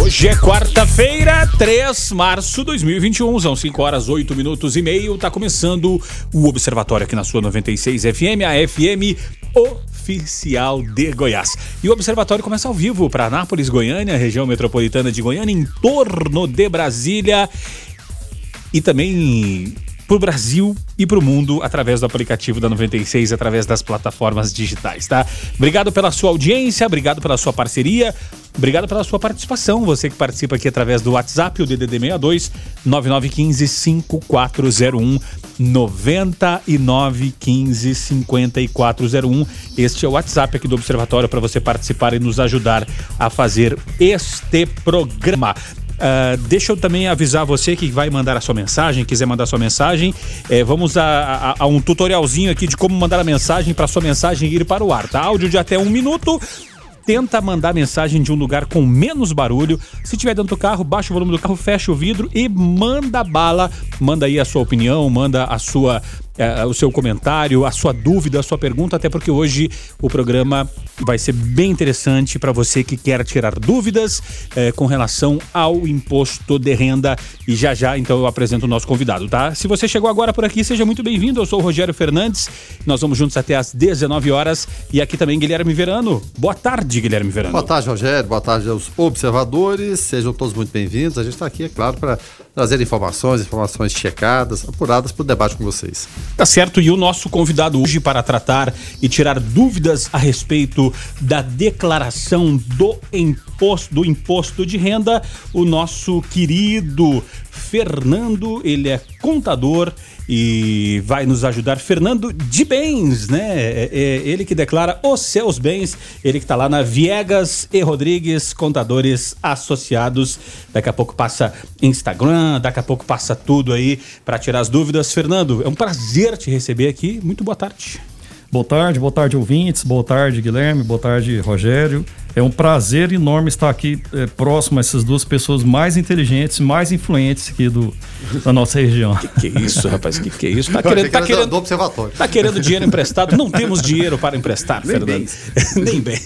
Hoje é quarta-feira, 3 de março de 2021, são 5 horas 8 minutos e meio. Tá começando o Observatório aqui na sua 96 FM, a FM oficial de Goiás. E o Observatório começa ao vivo para Anápolis, Goiânia, região metropolitana de Goiânia, em torno de Brasília e também para o Brasil e para o mundo através do aplicativo da 96, através das plataformas digitais, tá? Obrigado pela sua audiência, obrigado pela sua parceria, obrigado pela sua participação. Você que participa aqui através do WhatsApp, o DDD 62 9915 5401 9915 5401. Este é o WhatsApp aqui do Observatório para você participar e nos ajudar a fazer este programa. Uh, deixa eu também avisar você que vai mandar a sua mensagem, quiser mandar a sua mensagem, eh, vamos a, a, a, um tutorialzinho aqui de como mandar a mensagem para sua mensagem ir para o ar, tá? Áudio de até um minuto. Tenta mandar mensagem de um lugar com menos barulho. Se tiver dentro do carro, baixa o volume do carro, fecha o vidro e manda bala. Manda aí a sua opinião, manda a sua é, o seu comentário, a sua dúvida, a sua pergunta, até porque hoje o programa vai ser bem interessante para você que quer tirar dúvidas é, com relação ao imposto de renda. E já já, então, eu apresento o nosso convidado, tá? Se você chegou agora por aqui, seja muito bem-vindo. Eu sou o Rogério Fernandes. Nós vamos juntos até às 19 horas. E aqui também Guilherme Verano. Boa tarde, Guilherme Verano. Boa tarde, Rogério. Boa tarde aos observadores. Sejam todos muito bem-vindos. A gente está aqui, é claro, para trazer informações, informações checadas, apuradas para o debate com vocês. Tá certo, e o nosso convidado hoje para tratar e tirar dúvidas a respeito da declaração do imposto, do imposto de renda, o nosso querido Fernando, ele é contador e vai nos ajudar Fernando de Bens, né? É, é ele que declara os seus bens, ele que está lá na Viegas e Rodrigues Contadores Associados. Daqui a pouco passa Instagram, daqui a pouco passa tudo aí para tirar as dúvidas. Fernando, é um prazer te receber aqui. Muito boa tarde. Boa tarde, boa tarde ouvintes, boa tarde Guilherme, boa tarde Rogério. É um prazer enorme estar aqui é, próximo a essas duas pessoas mais inteligentes, mais influentes aqui do, da nossa região. Que, que é isso, rapaz? Que que é isso? Tá querendo, tá querendo, do observatório. Tá querendo dinheiro emprestado? Não temos dinheiro para emprestar, Nem Fernando. Nem bem.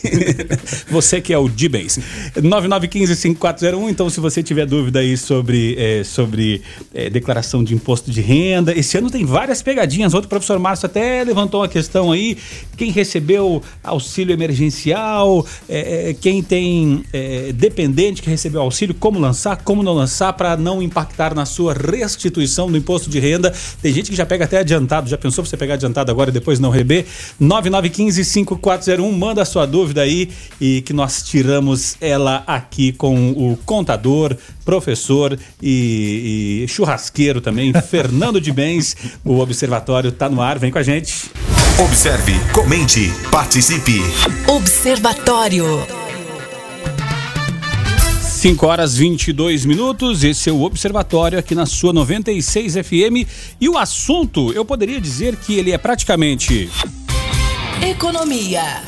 Você que é o D-Base. 9915-5401. Então, se você tiver dúvida aí sobre, é, sobre é, declaração de imposto de renda, esse ano tem várias pegadinhas. Outro professor Márcio até levantou uma questão aí. Quem recebeu auxílio emergencial, é, é, quem tem é, dependente que recebeu auxílio, como lançar, como não lançar, para não impactar na sua restituição do imposto de renda. Tem gente que já pega até adiantado, já pensou você pegar adiantado agora e depois não reber? 9915-5401, manda a sua dúvida aí e que nós tiramos ela aqui com o contador, professor e, e churrasqueiro também, Fernando de Bens. O Observatório está no ar, vem com a gente. Observe, comente, participe. Observatório. 5 horas 22 minutos, esse é o Observatório aqui na sua 96 FM. E o assunto, eu poderia dizer que ele é praticamente. Economia.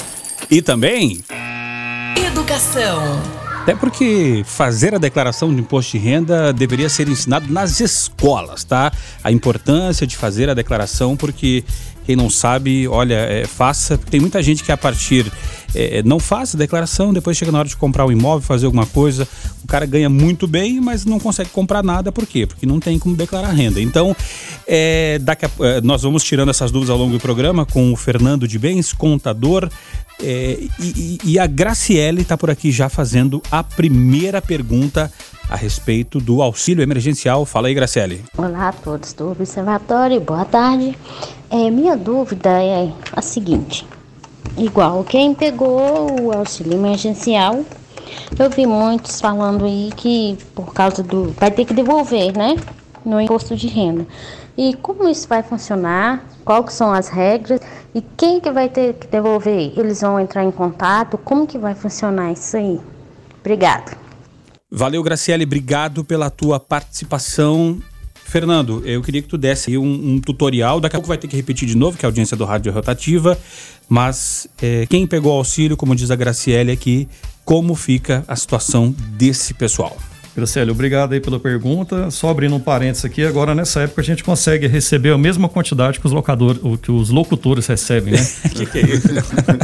E também. Educação. Até porque fazer a declaração de imposto de renda deveria ser ensinado nas escolas, tá? A importância de fazer a declaração, porque quem não sabe, olha, é, faça. Tem muita gente que a partir é, não faz a declaração, depois chega na hora de comprar um imóvel, fazer alguma coisa, o cara ganha muito bem, mas não consegue comprar nada. Por quê? Porque não tem como declarar renda. Então, é, daqui a, é, nós vamos tirando essas dúvidas ao longo do programa com o Fernando de Bens, contador. É, e, e, a Graciele está por aqui já fazendo a primeira pergunta a respeito do auxílio emergencial. Fala aí, Graciele. Olá a todos do Observatório, boa tarde. É, minha dúvida é a seguinte: igual quem pegou o auxílio emergencial, eu vi muitos falando aí que por causa do. vai ter que devolver, né? No imposto de renda. E como isso vai funcionar? Quais são as regras? E quem que vai ter que devolver? Eles vão entrar em contato? Como que vai funcionar isso aí? Obrigada. Valeu, Graciele, obrigado pela tua participação. Fernando, eu queria que tu desse aí um, um tutorial. Daqui a pouco vai ter que repetir de novo, que é a audiência do Rádio Rotativa. Mas é, quem pegou auxílio, como diz a Graciele aqui, como fica a situação desse pessoal? Graciele, obrigado aí pela pergunta. Só abrindo um parênteses aqui, agora nessa época a gente consegue receber a mesma quantidade que os locadores, que os locutores recebem, né? que, que é isso?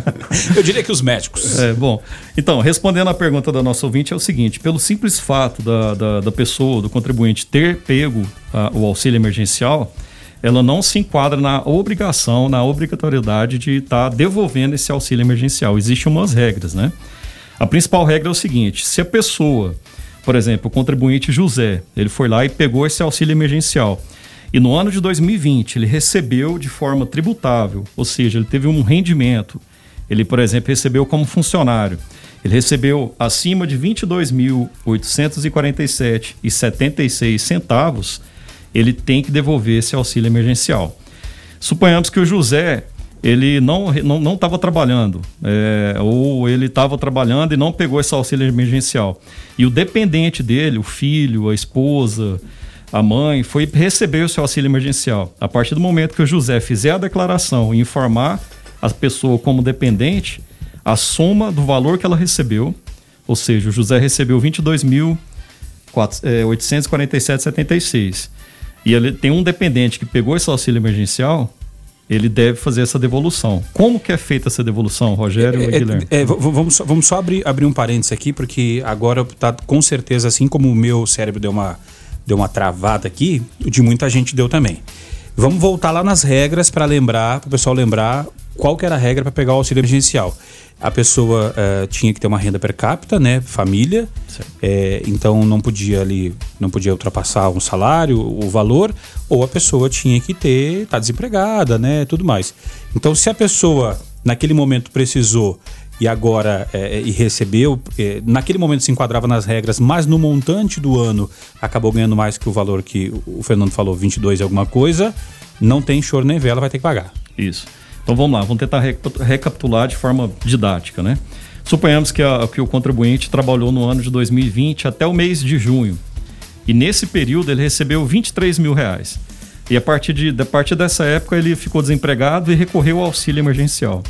Eu diria que os médicos. É, bom. Então, respondendo à pergunta da nossa ouvinte, é o seguinte: pelo simples fato da, da, da pessoa, do contribuinte, ter pego a, o auxílio emergencial, ela não se enquadra na obrigação, na obrigatoriedade de estar tá devolvendo esse auxílio emergencial. Existem umas regras, né? A principal regra é o seguinte: se a pessoa por exemplo, o contribuinte José, ele foi lá e pegou esse auxílio emergencial. E no ano de 2020 ele recebeu de forma tributável, ou seja, ele teve um rendimento. Ele, por exemplo, recebeu como funcionário. Ele recebeu acima de R$ 22.847,76 centavos, ele tem que devolver esse auxílio emergencial. Suponhamos que o José ele não estava não, não trabalhando, é, ou ele estava trabalhando e não pegou esse auxílio emergencial. E o dependente dele, o filho, a esposa, a mãe, foi receber o seu auxílio emergencial. A partir do momento que o José fizer a declaração e informar a pessoa como dependente, a soma do valor que ela recebeu, ou seja, o José recebeu 22.847,76 é, e ele tem um dependente que pegou esse auxílio emergencial, ele deve fazer essa devolução. Como que é feita essa devolução, Rogério é, e Guilherme? É, é, vamos, só, vamos só abrir, abrir um parênteses aqui, porque agora tá com certeza, assim como o meu cérebro deu uma, deu uma travada aqui, de muita gente deu também. Vamos voltar lá nas regras para lembrar, para o pessoal lembrar qual que era a regra para pegar o auxílio emergencial a pessoa uh, tinha que ter uma renda per capita, né, família, é, então não podia ali, não podia ultrapassar um salário, o valor, ou a pessoa tinha que ter, tá desempregada, né, tudo mais. Então, se a pessoa naquele momento precisou e agora é, e recebeu, é, naquele momento se enquadrava nas regras, mas no montante do ano acabou ganhando mais que o valor que o Fernando falou, 22 e alguma coisa, não tem choro nem vela, vai ter que pagar. Isso. Então vamos lá, vamos tentar recapitular de forma didática, né? Suponhamos que, a, que o contribuinte trabalhou no ano de 2020 até o mês de junho. E nesse período ele recebeu 23 mil reais. E a partir, de, a partir dessa época ele ficou desempregado e recorreu ao auxílio emergencial.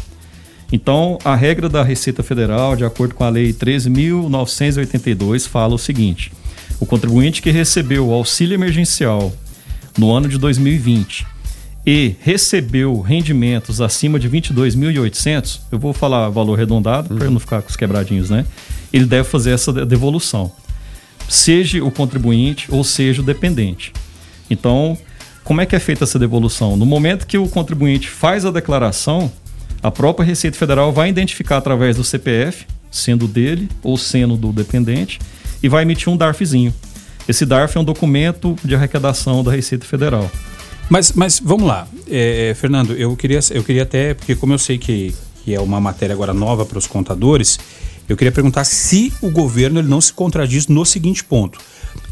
Então, a regra da Receita Federal, de acordo com a Lei 13.982, fala o seguinte: o contribuinte que recebeu o auxílio emergencial no ano de 2020 e recebeu rendimentos acima de 22.800, eu vou falar valor arredondado uhum. para não ficar com os quebradinhos, né? Ele deve fazer essa devolução, seja o contribuinte ou seja o dependente. Então, como é que é feita essa devolução? No momento que o contribuinte faz a declaração, a própria Receita Federal vai identificar através do CPF, sendo dele ou sendo do dependente, e vai emitir um DARFzinho. Esse DARF é um documento de arrecadação da Receita Federal. Mas, mas vamos lá, é, é, Fernando, eu queria, eu queria até, porque como eu sei que, que é uma matéria agora nova para os contadores, eu queria perguntar se o governo ele não se contradiz no seguinte ponto.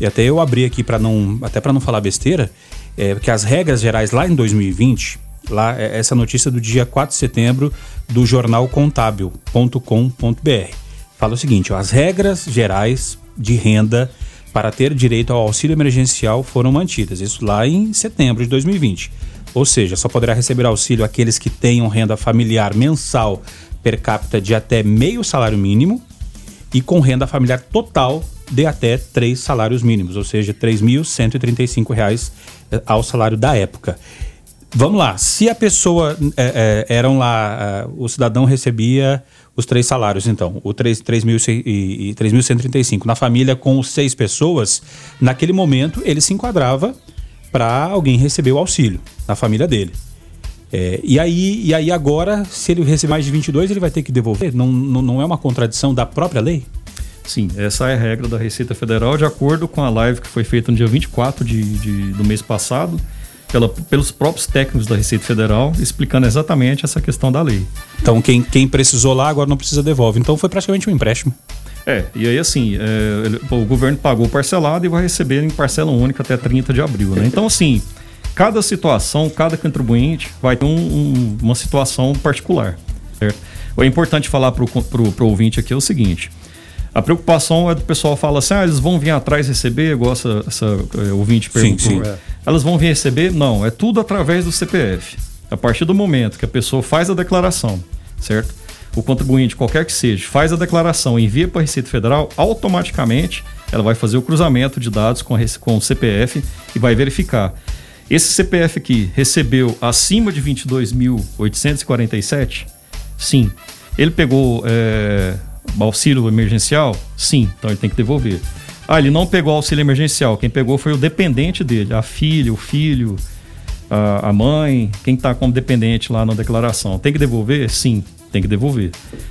E até eu abri aqui para não, até para não falar besteira, é, que as regras gerais lá em 2020, lá é, essa notícia do dia 4 de setembro do jornal contábil.com.br. Fala o seguinte, ó, as regras gerais de renda para ter direito ao auxílio emergencial foram mantidas. Isso lá em setembro de 2020. Ou seja, só poderá receber auxílio aqueles que tenham renda familiar mensal per capita de até meio salário mínimo e com renda familiar total de até três salários mínimos, ou seja, R$ 3.135 eh, ao salário da época. Vamos lá, se a pessoa é, é, eram lá, o cidadão recebia os três salários, então, o 3.135 na família com seis pessoas, naquele momento ele se enquadrava para alguém receber o auxílio na família dele. É, e, aí, e aí agora, se ele receber mais de 22, ele vai ter que devolver? Não, não, não é uma contradição da própria lei? Sim, essa é a regra da Receita Federal, de acordo com a live que foi feita no dia 24 de, de, do mês passado, pela, pelos próprios técnicos da Receita Federal, explicando exatamente essa questão da lei. Então, quem, quem precisou lá agora não precisa devolve. Então, foi praticamente um empréstimo. É, e aí assim, é, ele, o governo pagou parcelado e vai receber em parcela única até 30 de abril, né? Então, assim, cada situação, cada contribuinte vai ter um, um, uma situação particular, certo? O é importante falar para o ouvinte aqui é o seguinte, A preocupação é do pessoal fala assim: ah, eles vão vir atrás receber, igual essa, essa é, ouvinte perguntou. sim. É. Elas vão vir receber? Não, é tudo através do CPF. A partir do momento que a pessoa faz a declaração, certo? O contribuinte, qualquer que seja, faz a declaração e envia para a Receita Federal, automaticamente ela vai fazer o cruzamento de dados com, a, com o CPF e vai verificar. Esse CPF aqui recebeu acima de 22.847? Sim. Ele pegou é, auxílio emergencial? Sim. Então ele tem que devolver. Ah, ele não pegou auxílio emergencial. Quem pegou foi o dependente dele, a filha, o filho, a, a mãe, quem está como dependente lá na declaração. Tem que devolver? Sim, tem que devolver.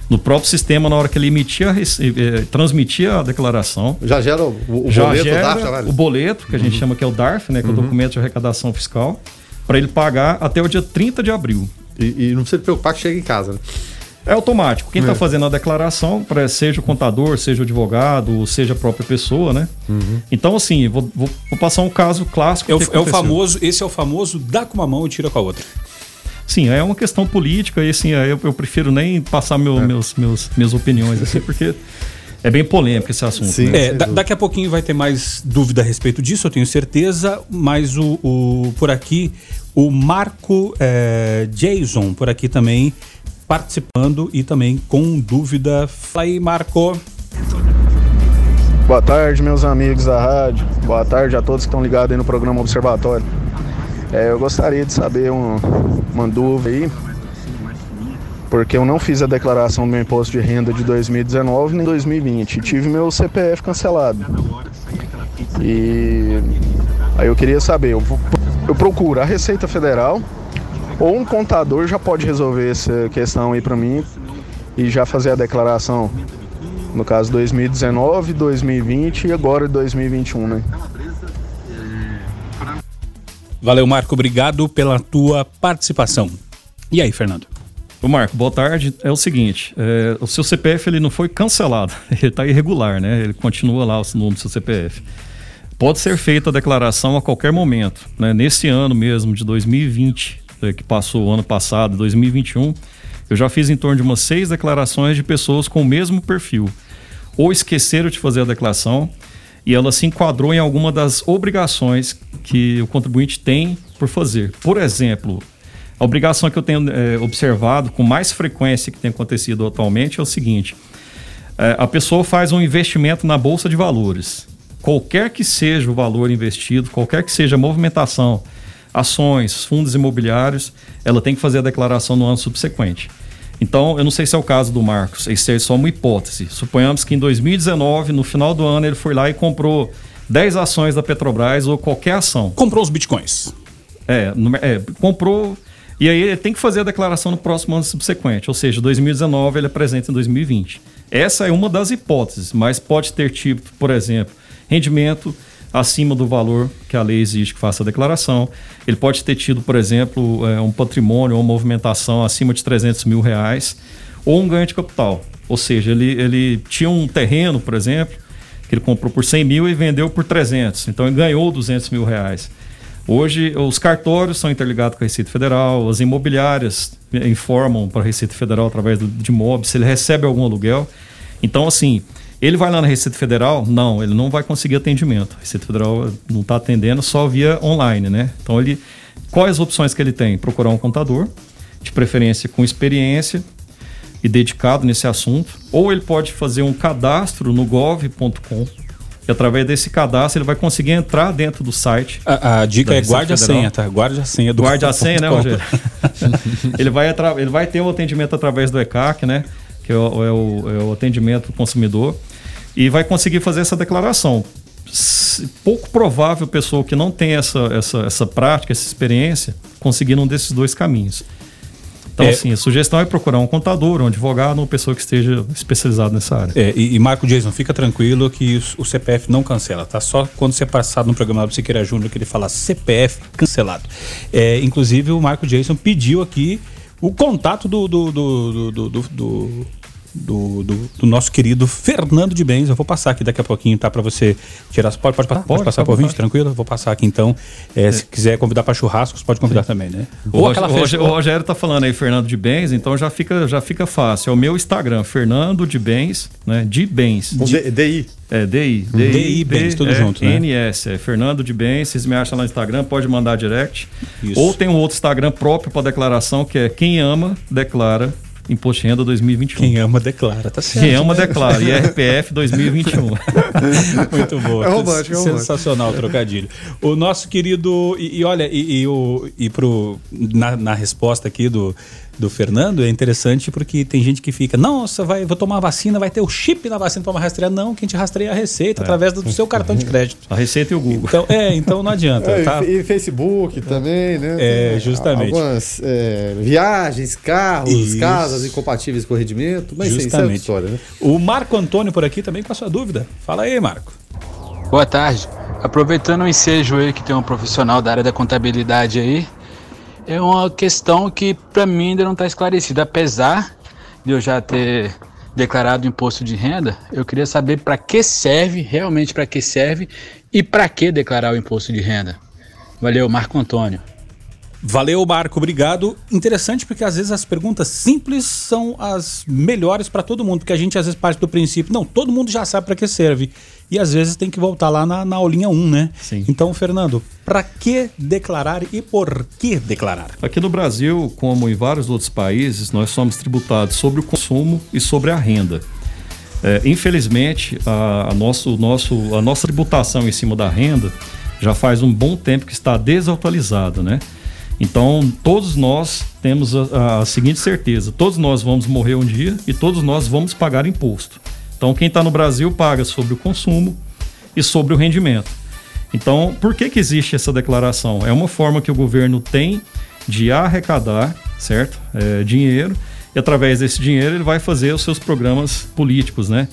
No próprio sistema, na hora que ele emitia, rece- eh, transmitia a declaração, Já gera o, o já boleto gera da DARF, né? o boleto, que a gente chama que é o DARF, né, que é o documento de arrecadação fiscal, para ele pagar até o dia 30 de abril. E, e não precisa se preocupar que chega em casa, né? É automático. Quem está fazendo a declaração, seja o contador, seja o advogado, seja a própria pessoa, né? Então, assim, vou, vou- vou passar um caso clássico. É o, é o famoso, esse é o famoso dá com uma mão e tira com a outra. Sim, é uma questão política e assim, eu, eu prefiro nem passar meu- meus, meus, minhas opiniões, assim, porque é bem polêmico esse assunto. Sim. né? É, da- daqui a pouquinho vai ter mais dúvida a respeito disso, eu tenho certeza, mas o, o- por aqui, o Marco é, Jason, por aqui também, participando e também com dúvida. Fala aí, Marco. Boa tarde, meus amigos da rádio. Boa tarde a todos que estão ligados aí no programa Observatório. É, eu gostaria de saber um- uma dúvida aí, porque eu não fiz a declaração do meu imposto de renda de 2019 nem 2020. e Tive meu CPF cancelado. E aí eu queria saber, eu, eu procuro a Receita Federal ou um contador já pode resolver essa questão aí para mim e já fazer a declaração no caso 2019, 2020 e agora 2021, né? Valeu, Marco, obrigado pela tua participação. E aí, Fernando? Ô Marco, boa tarde. É o seguinte, é, o seu CPF ele não foi cancelado, ele está irregular, né? Ele continua lá o número do seu CPF. Pode ser feita a declaração a qualquer momento, né? Nesse ano mesmo de 2020, é, que passou o ano passado, 2021, eu já fiz em torno de umas seis declarações de pessoas com o mesmo perfil. Ou esqueceram de fazer a declaração e ela se enquadrou em alguma das obrigações que o contribuinte tem por fazer. Por exemplo, a obrigação que eu tenho eh, observado com mais frequência que tem acontecido atualmente é o seguinte: eh, a pessoa faz um investimento na bolsa de valores. Qualquer que seja o valor investido, qualquer que seja a movimentação, ações, fundos imobiliários, ela tem que fazer a declaração no ano subsequente. Então, eu não sei se é o caso do Marcos, isso é só uma hipótese. Suponhamos que em 2019, no final do ano, ele foi lá e comprou 10 ações da Petrobras ou qualquer ação. Comprou os bitcoins. É, é, comprou. E aí ele tem que fazer a declaração no próximo ano subsequente. Ou seja, 2019 ele apresenta em 2020. Essa é uma das hipóteses, mas pode ter tido, por exemplo, rendimento acima do valor que a lei exige que faça a declaração. Ele pode ter tido, por exemplo, é, um patrimônio ou movimentação acima de 300 mil reais ou um ganho de capital. Ou seja, ele, ele tinha um terreno, por exemplo, que ele comprou por 100 mil e vendeu por 300. Então ele ganhou 200 mil reais. Hoje, os cartórios são interligados com a Receita Federal, as imobiliárias informam para a Receita Federal através do, de imóveis se ele recebe algum aluguel. Então, assim, ele vai lá na Receita Federal? Não, ele não vai conseguir atendimento. A Receita Federal não está atendendo só via online, né? Então, ele, quais as opções que ele tem? Procurar um contador, de preferência com experiência e dedicado nesse assunto, ou ele pode fazer um cadastro no gov.com. E através desse cadastro ele vai conseguir entrar dentro do site A, a dica é guarde a senha, tá? Guarde a senha do Guarde a senha, né, Rogério? ele, vai ele vai ter o atendimento através do ECAC, né? Que é o, é o- é o atendimento do consumidor. E vai conseguir fazer essa declaração. Pouco provável a pessoa que não tem essa, essa, essa prática, essa experiência, conseguir um desses dois caminhos. Então, É. assim, a sugestão é procurar um contador, um advogado, uma pessoa que esteja especializada nessa área. É, e, e Marco Jason, fica tranquilo que o CPF não cancela, tá? Só quando você passar no programa do Siqueira Júnior que ele fala CPF cancelado. É, inclusive, o Marco Jason pediu aqui o contato do, do, do, do, do- do- do, nosso querido Fernando de Bens. Eu vou passar aqui daqui a pouquinho, tá? Para você tirar. Pode, pode, pode, pode passar por ouvinte, tranquilo? Vou passar aqui então. É, se quiser convidar para churrascos, pode convidar também, né? O, Ou aquela o, festa... o Rogério tá falando aí, Fernando de Bens, então já fica, já fica fácil. É o meu Instagram, Fernando de Bens, né? De Bens. De, DI. É, DI. DI, DI Bens, tudo junto, né? NS, é Fernando de Bens. Vocês me acham lá no Instagram, pode mandar direct. Isso. Ou tem um outro Instagram próprio para declaração, que é Quem Ama, Declara Imposto de Renda 2021. Quem ama, declara, tá certo. Quem ama, né? declara. IRPF 2021. Muito bom. É romântico, é romântico. Sensacional o trocadilho. O nosso querido. E, e olha, e, e, o, e pro, na, na resposta aqui do, do Fernando é interessante porque tem gente que fica, nossa, vai, vou tomar a vacina, vai ter o chip na vacina para rastrear. Não, quem te rastreia é a receita, é. através do seu cartão de crédito. A receita e o Google. Então, é, então não adianta. É, tá? E Facebook também, né? É, justamente. Algumas é, viagens, carros, Isso. casas incompatíveis com o rendimento, mas justamente. isso é história, né? O Marco Antônio por aqui também com a sua dúvida. Fala aí, Marco. Boa tarde. Aproveitando o ensejo aí que tem um profissional da área da contabilidade aí, é uma questão que para mim ainda não está esclarecida. Apesar de eu já ter declarado imposto de renda, eu queria saber para que serve, realmente para que serve e para que declarar o imposto de renda. Valeu, Marco Antônio. Valeu, Marco, obrigado. Interessante porque às vezes as perguntas simples são as melhores para todo mundo, porque a gente às vezes parte do princípio, não, todo mundo já sabe para que serve. E às vezes tem que voltar lá na, na aulinha 1, né? Sim. Então, Fernando, para que declarar e por que declarar? Aqui no Brasil, como em vários outros países, nós somos tributados sobre o consumo e sobre a renda. É, infelizmente, a, a, nosso, nosso, a nossa tributação em cima da renda já faz um bom tempo que está desatualizada, né? Então, todos nós temos a, a, seguinte certeza: todos nós vamos morrer um dia e todos nós vamos pagar imposto. Então, quem está no Brasil paga sobre o consumo e sobre o rendimento. Então, por que, que existe essa declaração? É uma forma que o governo tem de arrecadar, certo? É, dinheiro, e através desse dinheiro ele vai fazer os seus programas políticos, né?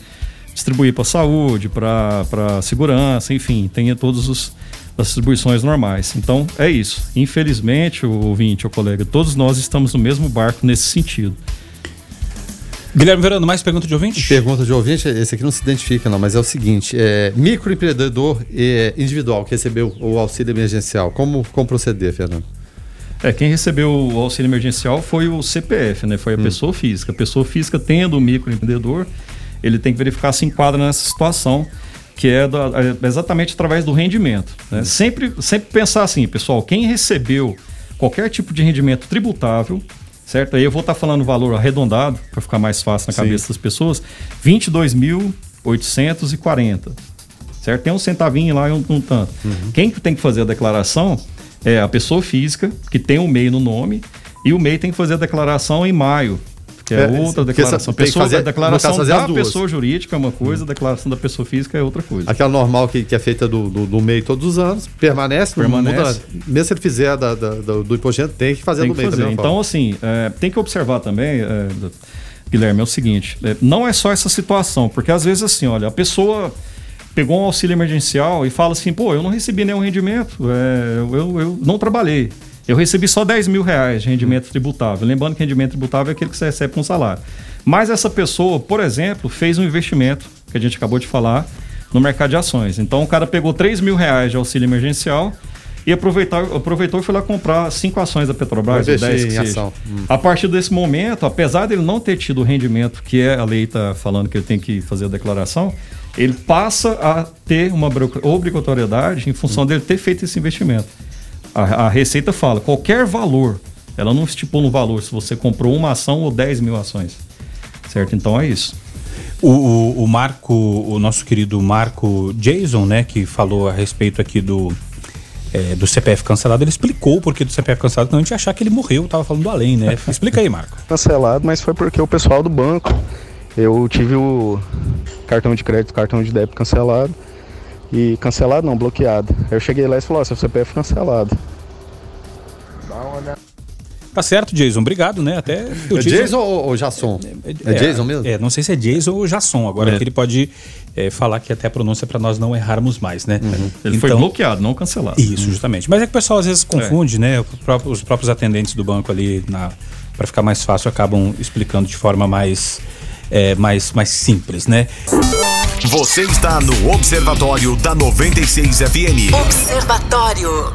Distribuir para saúde, para segurança, enfim, tem todos os distribuições normais. Então é isso. Infelizmente, o ouvinte, o colega, todos nós estamos no mesmo barco nesse sentido. Guilherme Verano, mais pergunta de ouvinte? Pergunta de ouvinte, esse aqui não se identifica, não, mas é o seguinte: é, microempreendedor é, individual que recebeu o auxílio emergencial, como, como proceder, Fernando? É, quem recebeu o auxílio emergencial foi o CPF, né? Foi a hum. pessoa física. A pessoa física tendo o microempreendedor, ele tem que verificar se enquadra nessa situação que é, da, é exatamente através do rendimento. Né? Uhum. Sempre, sempre pensar assim, pessoal, quem recebeu qualquer tipo de rendimento tributável, certo? Aí eu vou estar tá falando o valor arredondado, para ficar mais fácil na Sim. cabeça das pessoas, 22.840, certo? Tem um centavinho lá e um, um tanto. Uhum. Quem tem que fazer a declaração é a pessoa física, que tem o um MEI no nome, e o MEI tem que fazer a declaração em maio, que é, é outra declaração. Pessoa, fazer, a declaração caso, da pessoa jurídica é uma coisa, a declaração da pessoa física é outra coisa. Aquela normal que, que é feita do, do, do MEI todos os anos, permanece, permanece. Muda, mesmo se ele fizer da, da, do, do imposto tem que fazer tem que MEI fazer. Então, forma. assim, é, tem que observar também, é, Guilherme, é o seguinte, é, não é só essa situação, porque às vezes assim, olha, a pessoa pegou um auxílio emergencial e fala assim, pô, eu não recebi nenhum rendimento, é, eu, eu não trabalhei. Eu recebi só 10 mil reais de rendimento tributável. Lembrando que rendimento tributável é aquele que você recebe com salário. Mas essa pessoa, por exemplo, fez um investimento, que a gente acabou de falar, no mercado de ações. Então o cara pegou 3 mil reais de auxílio emergencial e aproveitou, aproveitou e foi lá comprar cinco ações da Petrobras, 10 que seja. Hum. A partir desse momento, apesar dele não ter tido o rendimento que é a lei está falando que ele tem que fazer a declaração, ele passa a ter uma obrigatoriedade em função hum. dele ter feito esse investimento. A, a Receita fala, qualquer valor, ela não estipula um valor se você comprou uma ação ou 10 mil ações. Certo? Então é isso. O, o, o, Marco, o nosso querido Marco Jason, né, que falou a respeito aqui do, é, do CPF cancelado, ele explicou o porquê do CPF cancelado, não a gente achar que ele morreu, tava falando além, né? Explica aí, Marco. Cancelado, mas foi porque o pessoal do banco, eu tive o cartão de crédito, cartão de débito cancelado. E cancelado não, bloqueado. Aí eu cheguei lá e falou, ó, seu CPF cancelado. Tá certo, Jason. Obrigado, né? Até é Jason, Jason ou, ou Jasson? É, é, é, Jason mesmo? É, não sei se é Jason ou Jasson. Agora é. que ele pode é, falar que até a pronúncia para nós não errarmos mais, né? Uhum. Ele então, foi bloqueado, não cancelado. Isso, justamente. Mas é que o pessoal às vezes confunde, né? Os próprios atendentes do banco ali, para ficar mais fácil, acabam explicando de forma mais é, mais, mais simples, né? Você está no Observatório da 96 FM. Observatório.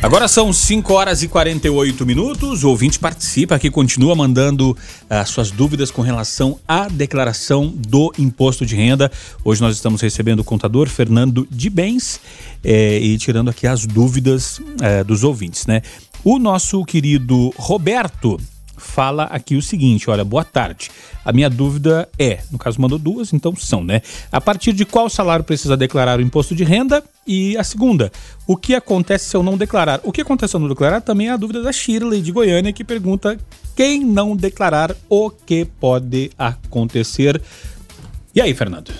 Agora são 5 horas e 48 minutos. O ouvinte participa aqui, continua mandando as uh, suas dúvidas com relação à declaração do imposto de renda. Hoje nós estamos recebendo o contador Fernando de Bens eh, e tirando aqui as dúvidas eh, dos ouvintes, né? O nosso querido Roberto fala aqui o seguinte: olha, boa tarde. A minha dúvida é, no caso mandou duas, então são, né? A partir de qual salário precisa declarar o imposto de renda? E a segunda, o que acontece se eu não declarar? O que acontece se eu não declarar também é a dúvida da Shirley de Goiânia, que pergunta quem não declarar o que pode acontecer. E aí, Fernando?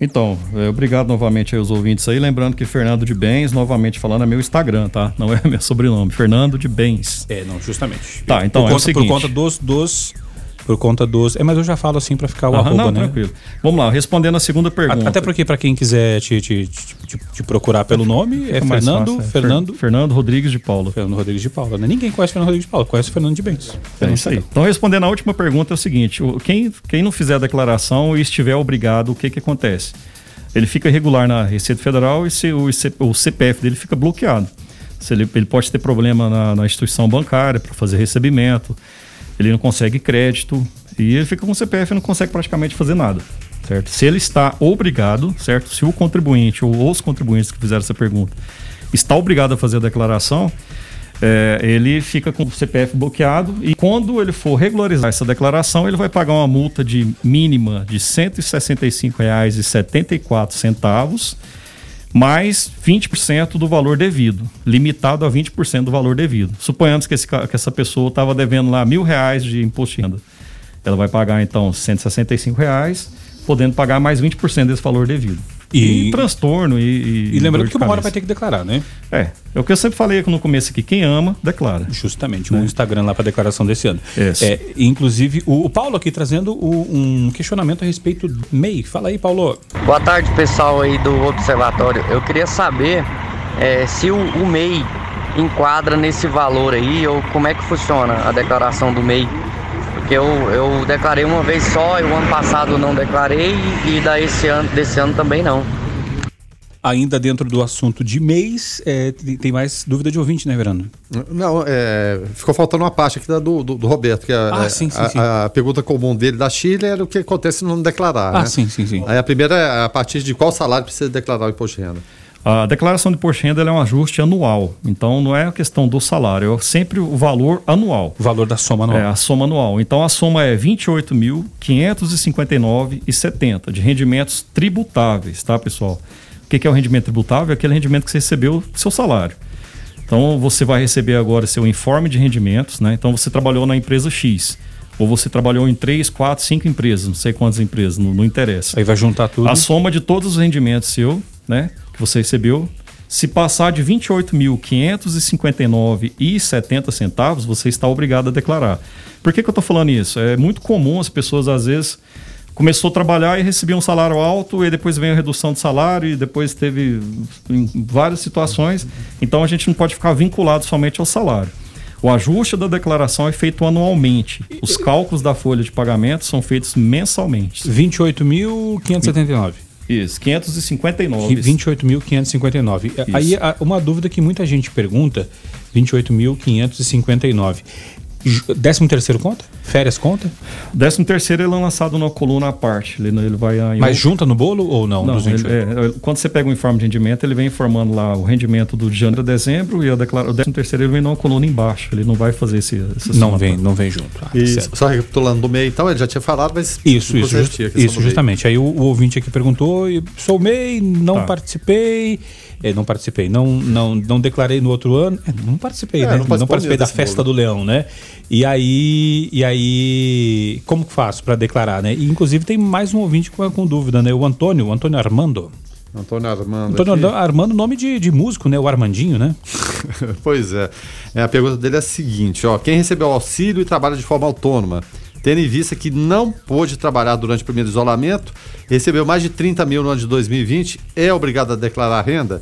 Então, é, obrigado novamente aos ouvintes aí. Lembrando que Fernando de Bens, novamente falando, é meu Instagram, tá? Não é meu sobrenome. Fernando de Bens. É, não, justamente. Tá, então por é conta, o seguinte. Por conta dos, dos por conta dos. É, mas eu já falo assim para ficar o Aham, arroba, não, né? tranquilo. Vamos lá, respondendo a segunda pergunta. Até porque para quem quiser te, te, te, te procurar pelo nome, é Fernando, fácil, é. Fernando, Fer- Fernando Rodrigues de Paula. Fernando Rodrigues de Paula, né? Ninguém conhece Fernando Rodrigues de Paula, conhece Fernando de Bens. É isso aí. Então, respondendo a última pergunta, é o seguinte: quem, quem não fizer a declaração e estiver obrigado, o que, que acontece? Ele fica irregular na Receita Federal e se, o, o CPF dele fica bloqueado. Se ele, ele pode ter problema na, na instituição bancária para fazer recebimento, ele não consegue crédito e ele fica com o CPF e não consegue praticamente fazer nada. Certo? Se ele está obrigado, certo? Se o contribuinte ou os contribuintes que fizeram essa pergunta está obrigado a fazer a declaração, é, ele fica com o CPF bloqueado e quando ele for regularizar essa declaração, ele vai pagar uma multa de mínima de R$ 165,74 mais 20% do valor devido, limitado a 20% do valor devido. Suponhamos que, esse que essa pessoa estava devendo lá mil reais de imposto de renda. Ela vai pagar então 165 reais, podendo pagar mais 20% desse valor devido. E- E, transtorno e, e, E lembrando que uma hora vai ter que declarar, né? É, é o que eu sempre falei no começo aqui, quem ama, declara. Justamente, o Instagram lá para declaração desse ano. Isso. É, inclusive, o, o Paulo aqui trazendo o- um questionamento a respeito do MEI. Fala aí, Paulo. Boa tarde, pessoal aí do Observatório. Eu queria saber eh, se o, o MEI enquadra nesse valor aí ou como é que funciona a declaração do MEI. Porque eu, eu declarei uma vez só e o ano passado não declarei e daí esse ano, desse ano também não. Ainda dentro do assunto de mês, é, tem mais dúvida de ouvinte, né, Verano? Não, é, ficou faltando uma parte aqui da do, do, do Roberto, que a, Ah, é, sim, sim, a, sim. a pergunta comum dele da Chile era o que acontece se não declarar. Ah, né? sim, sim, sim. Aí a primeira é a partir de qual salário precisa declarar o imposto de renda. A declaração de ela é um ajuste anual. Então não é a questão do salário, é sempre o valor anual. O valor da soma anual. É a soma anual. Então a soma é R$ 28.559,70 de rendimentos tributáveis, tá, pessoal? O que que é o rendimento tributável? É aquele rendimento que você recebeu do seu salário. Então você vai receber agora seu informe de rendimentos, né? Então você trabalhou na empresa X. Ou você trabalhou em três, quatro, cinco empresas, não sei quantas empresas, não, não interessa. Aí vai juntar tudo. A soma de todos os rendimentos seu, né, que você recebeu, se passar de R$ 28.559,70 centavos, você está obrigado a declarar. Por que, que eu estou falando isso? É muito comum as pessoas, às vezes, começou a trabalhar e recebia um salário alto, e depois veio a redução de salário, e depois teve várias situações. Então a gente não pode ficar vinculado somente ao salário. O ajuste da declaração é feito anualmente. Os cálculos da folha de pagamento são feitos mensalmente. 28.579. Isso, 559. 28.559. Aí a- uma dúvida que muita gente pergunta: 28.559. Décimo terceiro conta? Férias conta? Décimo terceiro ele é lançado numa coluna à parte. Ele, ele vai Mas um- junta no bolo ou não? Não, ele- 28? é, é, quando você pega o informe de rendimento, ele vem informando lá o rendimento do janeiro a dezembro e a declara, o décimo terceiro ele vem numa coluna embaixo. Ele não vai fazer esse, não vem, não vem junto. Ah, E certo. só recapitulando do MEI, então, ele já tinha falado, mas. Isso, isso, just- isso justamente. Aí o, o ouvinte aqui perguntou, e sou MEI, não Tá. participei, é, não participei, não, não, não declarei no outro ano, é, não participei, É, né? não Não, participei da festa bolo. do leão, né? E aí, e aí, como que faço para declarar, né? E inclusive tem mais um ouvinte com, com dúvida, né? O Antônio, o Antônio Armando. Antônio Armando. Antônio aqui. Armando, nome de, de músico, né? O Armandinho, né? pois é. É, A pergunta dele é a seguinte: ó, quem recebeu auxílio e trabalha de forma autônoma, tendo em vista que não pôde trabalhar durante o primeiro isolamento, recebeu mais de 30 mil no ano de 2020, é obrigado a declarar renda?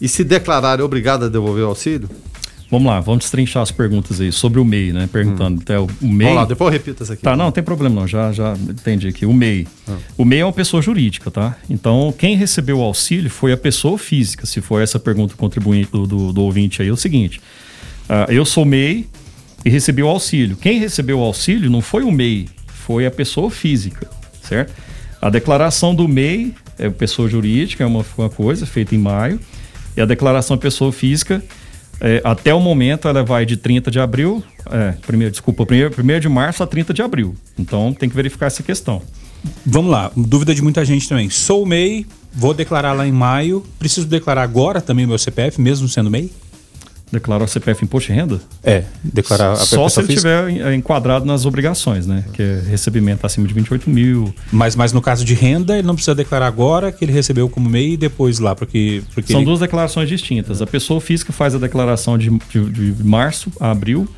E se declarar, é obrigado a devolver o auxílio? Vamos lá, vamos destrinchar as perguntas aí sobre o MEI, né? Perguntando até o o MEI. Vamos lá, depois eu repito essa aqui. Tá, não, não tem problema não, já, já entendi aqui. O MEI. O MEI é uma pessoa jurídica, tá? Então, quem recebeu o auxílio foi a pessoa física. Se for essa pergunta do contribuinte do, do, do ouvinte aí, é o seguinte. ah, eu sou MEI e recebi o auxílio. Quem recebeu o auxílio não foi o MEI, foi a pessoa física, certo? A declaração do MEI é pessoa jurídica, é uma, uma coisa feita em maio, e a declaração de pessoa física, é, até o momento, ela vai de 30 de abril, é, primeiro, desculpa, primeiro, primeiro de março a 30 de abril. Então tem que verificar essa questão. Vamos lá, dúvida de muita gente também. Sou MEI, vou declarar lá em maio. Preciso declarar agora também meu CPF, mesmo sendo MEI? Declarar o CPF Imposto de Renda? É, declarar a Só se ele física. estiver enquadrado nas obrigações, né? Que é recebimento acima de 28 mil. Mas, mas no caso de renda, ele não precisa declarar agora que ele recebeu como MEI e depois lá, porque. porque São ele- duas declarações distintas. A pessoa física faz a declaração de, de- de março a abril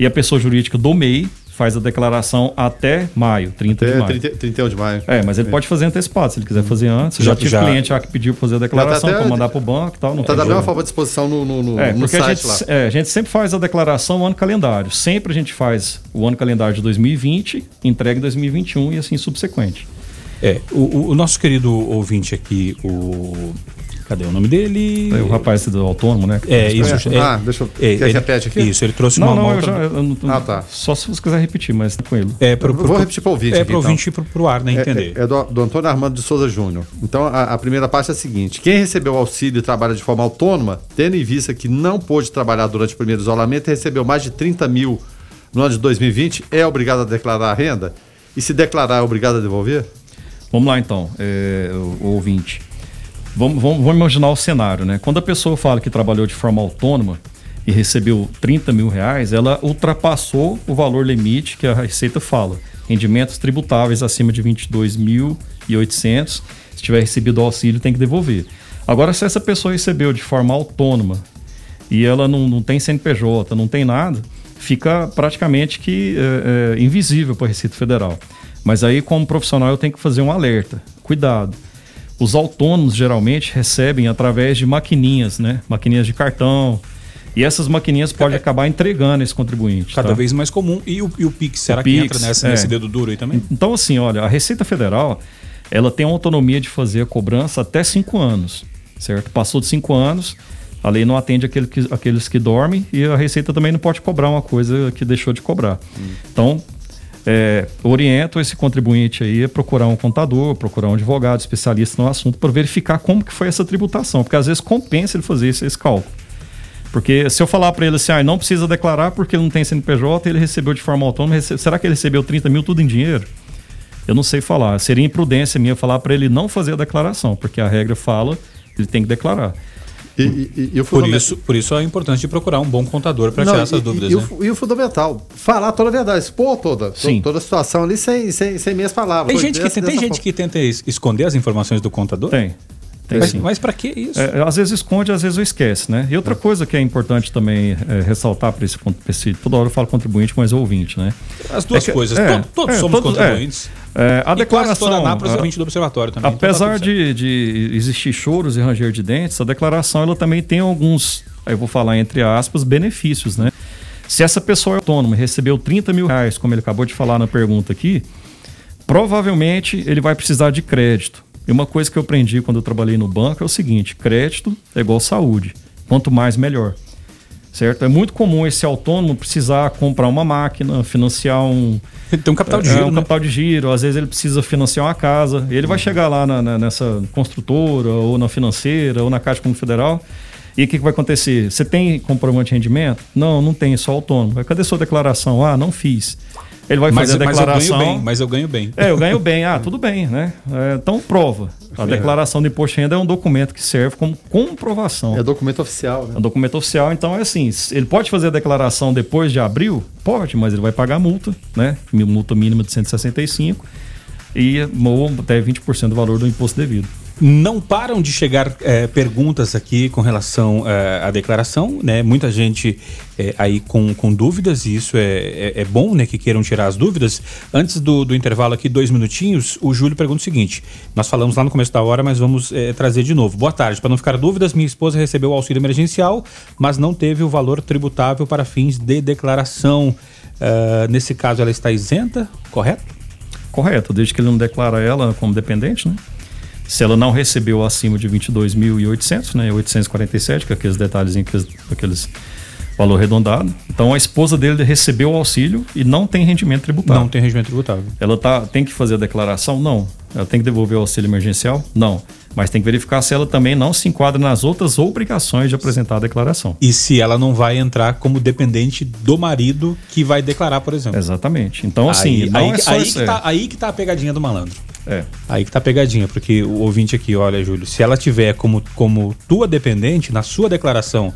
e a pessoa jurídica do MEI faz a declaração até maio, 30 de Até maio. 30, 31 de maio. É, mas ele pode fazer antecipado, se ele quiser fazer antes. Já, Já- tive já- cliente já que pediu pra fazer a declaração até- para mandar pro banco e tal. Não Tá da mesma forma à disposição no, no, no, É, no porque a site gente, lá. é, a gente sempre faz a declaração ano calendário. Sempre a gente faz o ano calendário de 2020, entrega em 2021 e assim subsequente. É, o, o- o nosso querido ouvinte aqui, o. Cadê o nome dele? É, o rapaz do autônomo, né? É, isso. É, é, ah, deixa eu- é, quer que repete aqui? Isso, ele trouxe Não, uma, não, uma eu já. eu não- Ah, tá. Só se você quiser repetir, mas tá com ele. É, pro, pro, Vou repetir para o ouvinte. É, aqui, pro então. ouvinte e pro, pro ar, né? É- Entender. É, é do, do Antônio Armando de Souza Júnior. Então, a, a primeira parte é a seguinte: quem recebeu auxílio e trabalha de forma autônoma, tendo em vista que não pôde trabalhar durante o primeiro isolamento e recebeu mais de 30 mil no ano de 2020, é obrigado a declarar a renda? E se declarar, é obrigado a devolver? Vamos lá então, é, o, o ouvinte. Vamos, vamos, vamos imaginar o cenário, né? Quando a pessoa fala que trabalhou de forma autônoma e recebeu 30 mil reais, ela ultrapassou o valor limite que a Receita fala. Rendimentos tributáveis acima de 22.800, se tiver recebido o auxílio, tem que devolver. Agora, se essa pessoa recebeu de forma autônoma e ela não, não tem CNPJ, não tem nada, fica praticamente que é, é, invisível para a Receita Federal. Mas aí, como profissional, eu tenho que fazer um alerta. Cuidado. Os autônomos geralmente recebem através de maquininhas, né? Maquininhas de cartão. E essas maquininhas podem acabar entregando esse contribuinte. Cada tá? vez mais comum. E o, e o Pix, será O que Pix, entra nessa, é. nesse dedo duro aí também? Então, assim, olha, a Receita Federal, ela tem a autonomia de fazer a cobrança até cinco anos, certo? Passou de cinco anos, a lei não atende aquele que- aqueles que dormem e a Receita também não pode cobrar uma coisa que deixou de cobrar. Então, é, oriento esse contribuinte aí a procurar um contador, procurar um advogado especialista no assunto para verificar como que foi essa tributação, porque às vezes compensa ele fazer esse, esse cálculo. Porque se eu falar para ele assim, ah, não precisa declarar porque ele não tem CNPJ, ele recebeu de forma autônoma, rece- será que ele recebeu 30 mil tudo em dinheiro? Eu não sei falar. Seria imprudência minha falar para ele não fazer a declaração, porque a regra fala ele tem que declarar. E, e- e o Por isso, por isso a importância de procurar um bom contador para tirar e- essas e- dúvidas, e, né? o, e o fundamental, falar toda a verdade, expor toda, to- Sim. toda a situação ali sem, sem, sem meias palavras. Tem gente, que, dessa- tem, tem gente forma. que tenta es- esconder as informações do contador? Tem. Tem Mas, mas para que isso? É, às vezes esconde, às vezes esquece, né? E outra coisa que é importante também é, ressaltar para esse, pra esse. Toda hora eu falo contribuinte, mas ouvinte, né? As duas É que- coisas. é, To- todos é, somos todos- contribuintes. É, a E declaração. toda Anápolis é ouvinte do observatório também. então tá Apesar tudo certo. de, de existir choros e ranger de dentes, a declaração ela também tem alguns, eu vou falar entre aspas, benefícios, né? Se essa pessoa é autônoma e recebeu 30 mil reais, como ele acabou de falar na pergunta aqui, provavelmente ele vai precisar de crédito. E uma coisa que eu aprendi quando eu trabalhei no banco é o seguinte: crédito é igual saúde. Quanto mais, melhor. Certo? É muito comum esse autônomo precisar comprar uma máquina, financiar um, tem um capital de é, giro, um né? capital de giro, às vezes ele precisa financiar uma casa. Ele vai chegar lá na- na- nessa construtora, ou na financeira, ou na Caixa Comum Federal. E o que, que vai acontecer? Você tem comprovante de rendimento? Não, não tem, só autônomo. Cadê sua declaração? Ah, não fiz. Ele vai Mas, fazer a mas eu declaração. ganho bem, mas eu ganho bem. É, eu ganho bem. Ah, tudo bem, né? É, então prova. A declaração de imposto de renda é um documento que serve como comprovação. É documento oficial, né? É um documento oficial, então é assim, ele pode fazer a declaração depois de abril? Pode, mas ele vai pagar multa, né? Multa mínima de 165 e ou até 20% do valor do imposto devido. Não param de chegar é, perguntas aqui com relação é, à declaração, né? Muita gente é, aí com, com dúvidas, e isso é, é, é, bom, né? Que queiram tirar as dúvidas. Antes do, do intervalo aqui, dois minutinhos, o Júlio pergunta o seguinte: nós falamos lá no começo da hora, mas vamos trazer de novo. Boa tarde. Para não ficar dúvidas, minha esposa recebeu o auxílio emergencial, mas não teve o valor tributável para fins de declaração. Uh, nesse caso, ela está isenta, correto? Correto, desde que ele não declara ela como dependente, né? Se ela não recebeu acima de 22.800, né, 847, que é aqueles detalhes, aqueles, aqueles valor arredondado. Então a esposa dele recebeu o auxílio e não tem rendimento tributável. Não tem rendimento tributável. Ela tá, tem que fazer a declaração? Não. Ela tem que devolver o auxílio emergencial? Não. Mas tem que verificar se ela também não se enquadra nas outras obrigações de apresentar a declaração. E se ela não vai entrar como dependente do marido que vai declarar, por exemplo. Exatamente. Então, assim, aí, aí, é aí, que tá, aí que tá a pegadinha do malandro. É. Aí que tá pegadinha, porque o ouvinte aqui, olha, Júlio, se ela tiver como, como tua dependente, na sua declaração,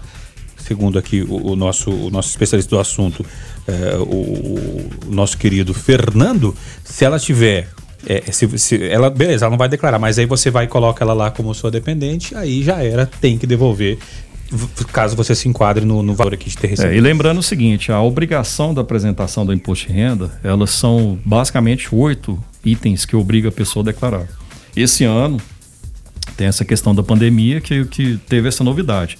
segundo aqui o, o nosso, o nosso especialista do assunto, é, o, o, nosso querido Fernando, se ela tiver. É, se, se, ela, beleza, ela não vai declarar, mas aí você vai e coloca ela lá como sua dependente, aí já era, tem que devolver caso você se enquadre no, no valor aqui de ter recebido. É, e lembrando o seguinte, a obrigação da apresentação do imposto de renda, elas são basicamente oito itens que obriga a pessoa a declarar. Esse ano tem essa questão da pandemia que, que teve essa novidade.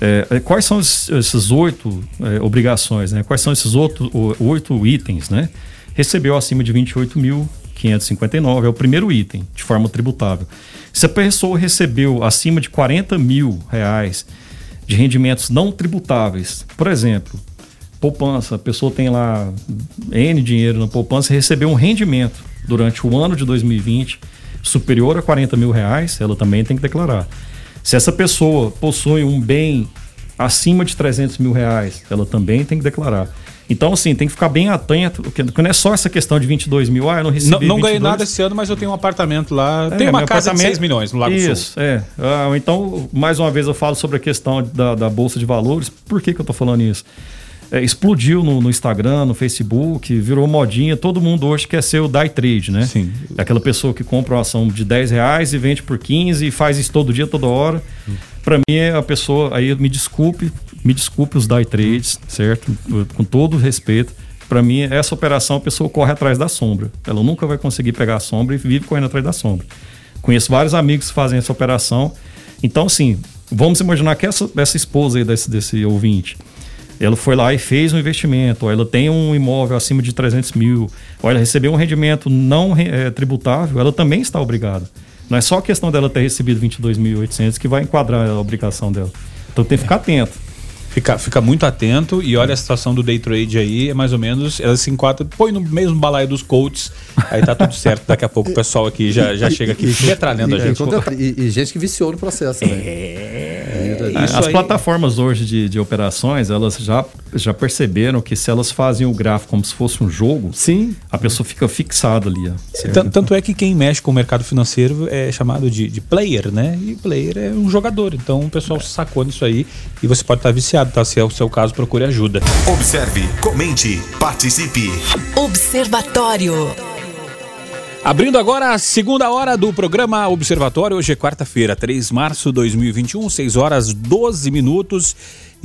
É, é quais são esses, oito é, obrigações, né? Quais são esses outro, oito itens, né? Recebeu acima de 28.559, é o primeiro item, de forma tributável. Se a pessoa recebeu acima de 40 mil reais de rendimentos não tributáveis, por exemplo, poupança, a pessoa tem lá N dinheiro na poupança e recebeu um rendimento durante o ano de 2020 superior a 40 mil reais, ela também tem que declarar. Se essa pessoa possui um bem acima de 300 mil reais, ela também tem que declarar. Então, assim, tem que ficar bem atento, porque não é só essa questão de 22 mil, ah, eu não recebi Não, não ganhei nada esse ano, mas eu tenho um apartamento lá, é, tem uma casa de 6 milhões no Lago Isso, Sul. é. Ah, então, mais uma vez eu falo sobre a questão da, da Bolsa de Valores. Por que, que eu estou falando isso? É, explodiu no, no, Instagram, no Facebook, virou modinha. Todo mundo hoje quer ser o day trade, né? Sim. Aquela pessoa que compra uma ação de 10 reais e vende por 15 e faz isso todo dia, toda hora. Hum. Para mim, a pessoa, aí me desculpe, me desculpe os day trades, certo? Com todo respeito. Para mim, essa operação a pessoa corre atrás da sombra. Ela nunca vai conseguir pegar a sombra e vive correndo atrás da sombra. Conheço vários amigos que fazem essa operação. Então, assim, vamos imaginar que essa, essa esposa aí desse, desse ouvinte, ela foi lá e fez um investimento, ou ela tem um imóvel acima de 300 mil, ou ela recebeu um rendimento não é, tributável, ela também está obrigada. Não é só a questão dela ter recebido 22.800 que vai enquadrar a obrigação dela. Então tem que ficar atento. Fica, fica muito atento e olha a situação do day trade aí, é mais ou menos, ela se enquadra, põe no mesmo balaio dos coaches, aí tá tudo certo. Daqui a pouco o pessoal aqui já, já chega aqui metralhando a gente. E, e, gente que viciou no processo, né? É. As aí... plataformas hoje de, de operações, elas já, já perceberam que se elas fazem o gráfico como se fosse um jogo, sim, a pessoa fica fixada ali. Tanto, tanto é que quem mexe com o mercado financeiro é chamado de, de player, né? E player é um jogador. Então o pessoal é. sacou nisso aí e você pode estar viciado tá? Se é o seu caso, procure ajuda. Observe, comente, participe. Observatório. Abrindo agora a segunda hora do programa Observatório. Hoje é quarta-feira, 3 de março de 2021, 6 horas 12 minutos.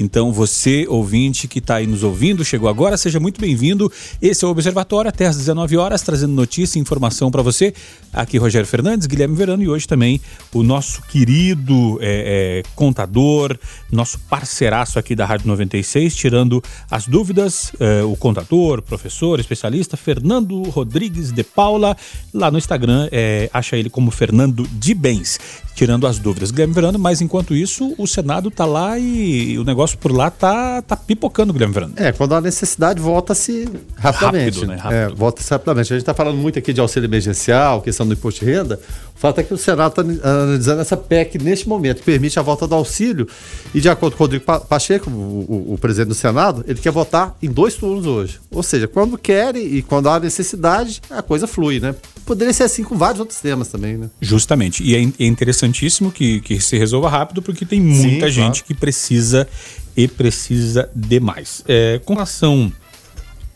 Então, você, ouvinte que está aí nos ouvindo, chegou agora, seja muito bem-vindo. Esse é o Observatório, até às 19 horas, trazendo notícia e informação para você. Aqui Rogério Fernandes, Guilherme Verano e hoje também o nosso querido é, é, contador, nosso parceiraço aqui da Rádio 96, tirando as dúvidas, é, o contador, professor, especialista, Fernando Rodrigues de Paula. Lá no Instagram, é, acha ele como Fernando de Bens, tirando as dúvidas. Guilherme Verano, mas enquanto isso, o Senado está lá e o negócio negócio por lá tá, tá pipocando, Guilherme Verano. É, quando há necessidade, volta-se rapidamente. Rápido, né? Rápido. É, volta-se rapidamente. A gente está falando muito aqui de auxílio emergencial, questão do imposto de renda. Fato é que o Senado está analisando essa PEC neste momento, que permite a volta do auxílio. E de acordo com o Rodrigo Pacheco, o, o, presidente do Senado, ele quer votar em dois turnos hoje. Ou seja, quando quer e quando há necessidade, a coisa flui, né? Poderia ser assim com vários outros temas também, né? Justamente. E é, é interessantíssimo que, que se resolva rápido, porque tem muita Sim, gente claro. que precisa e precisa de mais. É, com relação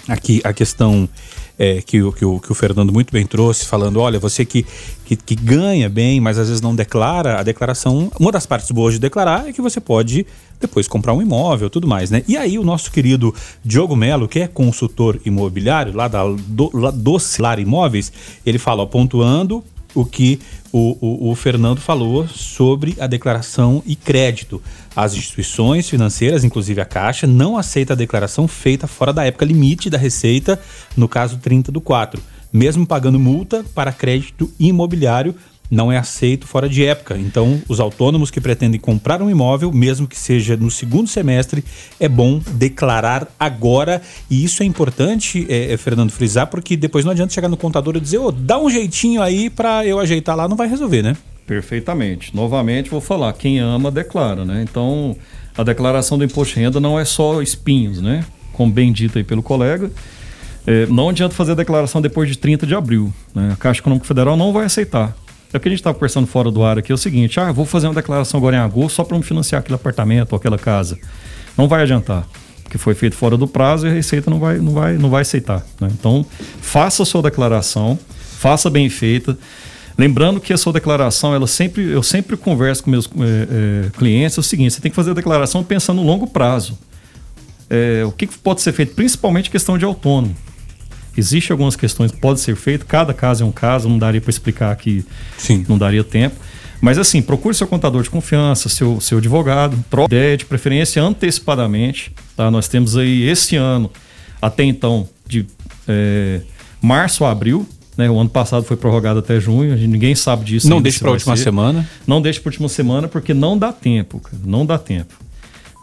aqui à questão é, que, o, que, o, que o Fernando muito bem trouxe, falando: olha, você que, que, que ganha bem, mas às vezes não declara, a declaração. Uma das partes boas de declarar é que você pode depois comprar um imóvel tudo mais, né? E aí o nosso querido Diogo Melo, que é consultor imobiliário lá da do, lá, Docilar Imóveis, ele fala, ó, pontuando o que o, o, o, Fernando falou sobre a declaração e crédito. As instituições financeiras, inclusive a Caixa, não aceita a declaração feita fora da época limite da receita, no caso 30 do 4, mesmo pagando multa para crédito imobiliário não é aceito fora de época. Então, os autônomos que pretendem comprar um imóvel, mesmo que seja no segundo semestre, é bom declarar agora. E isso é importante, é, é, Fernando, frisar, porque depois não adianta chegar no contador e dizer, ô, oh, dá um jeitinho aí para eu ajeitar lá, não vai resolver, né? Perfeitamente. Novamente, vou falar, quem ama, declara, né? Então, a declaração do imposto de renda não é só espinhos, né? Como bem dito aí pelo colega. É, não adianta fazer a declaração depois de 30 de abril. Né? A Caixa Econômica Federal não vai aceitar. É porque a gente estava conversando fora do ar aqui, é o seguinte, ah, vou fazer uma declaração agora em agosto só para me financiar aquele apartamento ou aquela casa. Não vai adiantar, porque foi feito fora do prazo e a Receita não vai, não vai, não vai aceitar. Né? Então, faça a sua declaração, faça bem feita. Lembrando que a sua declaração, ela sempre, eu sempre converso com meus é, é, clientes, é o seguinte, você tem que fazer a declaração pensando no longo prazo. É, o que pode ser feito, principalmente questão de autônomo. Existem algumas questões que podem ser feitas, cada caso é um caso, não daria para explicar aqui, Sim. não daria tempo. Mas assim, procure seu contador de confiança, seu, seu advogado, troque ideia de preferência antecipadamente. Tá? Nós temos aí esse ano, até então, de é, março a abril, né? O ano passado foi prorrogado até junho, ninguém sabe disso. Não deixe para a última ser. semana. Não deixe para a última semana, porque não dá tempo, cara, não dá tempo.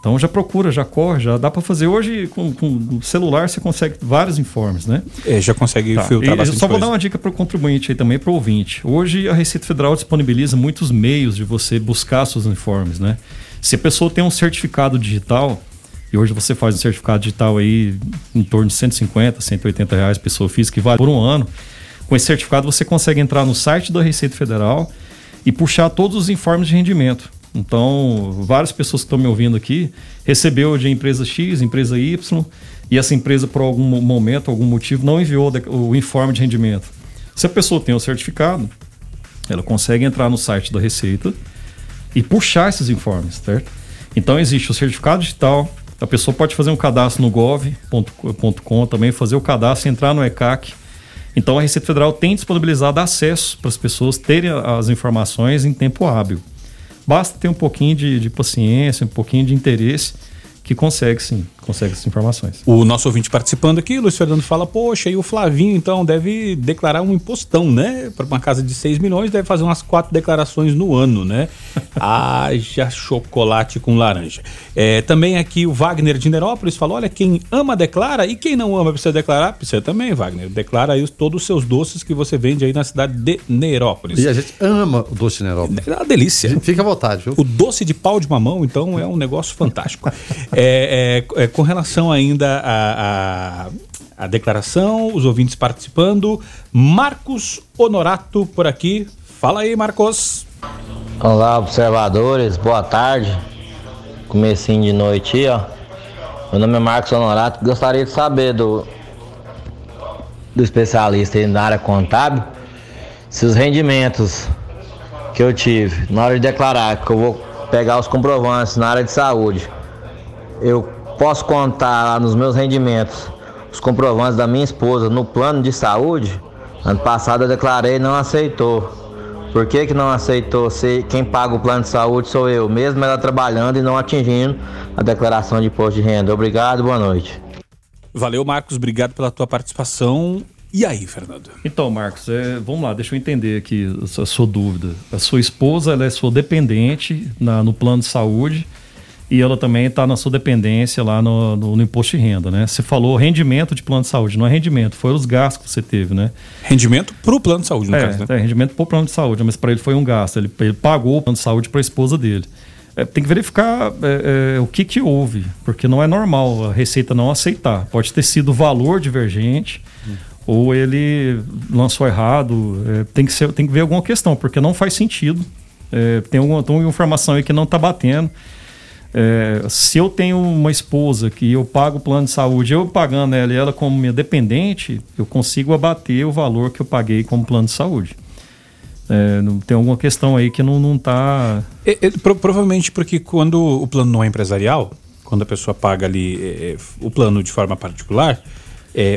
Então já procura, já corre, já dá para fazer. Hoje com, com o celular você consegue vários informes, né? É, já consegue tá. filtrar e, bastante. Eu só vou dar uma dica para o contribuinte aí também, para o ouvinte. Hoje a Receita Federal disponibiliza muitos meios de você buscar seus informes, né? Se a pessoa tem um certificado digital, e hoje você faz um certificado digital aí em torno de 150, 180 reais, pessoa física, que vale por um ano. Com esse certificado você consegue entrar no site da Receita Federal e puxar todos os informes de rendimento. Então, várias pessoas que estão me ouvindo aqui recebeu de empresa X, empresa Y, e essa empresa, por algum momento, algum motivo, não enviou o informe de rendimento. Se a pessoa tem o certificado, ela consegue entrar no site da Receita e puxar esses informes, certo? Então, existe o certificado digital, a pessoa pode fazer um cadastro no gov.com também, fazer o cadastro, entrar no ECAC. Então, a Receita Federal tem disponibilizado acesso para as pessoas terem as informações em tempo hábil. Basta ter um pouquinho de, de paciência, um pouquinho de interesse que consegue sim, consegue essas informações. O nosso ouvinte participando aqui, Luiz Fernando fala, poxa, e o Flavinho então deve declarar um impostão, né? Para uma casa de 6 milhões deve fazer umas quatro declarações no ano, né? Haja chocolate com laranja. É, também aqui o Wagner de Nerópolis falou, olha, quem ama declara e quem não ama precisa declarar, precisa também, Wagner. Declara aí todos os seus doces que você vende aí na cidade de Nerópolis. E a gente ama o doce de Nerópolis. É uma delícia. Fica à vontade, viu? O doce de pau de mamão, então, é um negócio fantástico. É, é, é, com relação ainda a, a, a, declaração, os ouvintes participando. Marcos Honorato por aqui. Fala aí, Marcos. Olá, observadores. Boa tarde. Comecinho de noite ó. Meu nome é Marcos Honorato. Gostaria de saber do, do especialista na área contábil se os rendimentos que eu tive na hora de declarar, que eu vou pegar os comprovantes na área de saúde eu posso contar lá nos meus rendimentos os comprovantes da minha esposa no plano de saúde. Ano passado eu declarei e não aceitou. Por que, que não aceitou? Se quem paga o plano de saúde sou eu, mesmo ela trabalhando e não atingindo a declaração de imposto de renda. Obrigado, boa noite. Valeu, Marcos. Obrigado pela tua participação. E aí, Fernando? Então, Marcos, é, vamos lá, deixa eu entender aqui a sua dúvida. A sua esposa ela é sua dependente na, no plano de saúde e ela também está na sua dependência lá no, no, no, imposto de renda, né? Você falou rendimento de plano de saúde, não é rendimento, foi os gastos que você teve, né? Rendimento para o plano de saúde, no é, caso, né? É, rendimento para o plano de saúde, mas para ele foi um gasto, ele, ele pagou o plano de saúde para a esposa dele. É, tem que verificar é, é, o que, que houve, porque não é normal a Receita não aceitar. Pode ter sido valor divergente, hum. ou ele lançou errado, é, tem, que ser, tem que ver alguma questão, porque não faz sentido. É, tem alguma, tem uma informação aí que não está batendo. É, se eu tenho uma esposa que eu pago o plano de saúde, eu pagando ela e ela como minha dependente, eu consigo abater o valor que eu paguei como plano de saúde. É, não, tem alguma questão aí que não está. É, é, pro, provavelmente porque quando o plano não é empresarial, quando a pessoa paga ali é, é o plano de forma particular,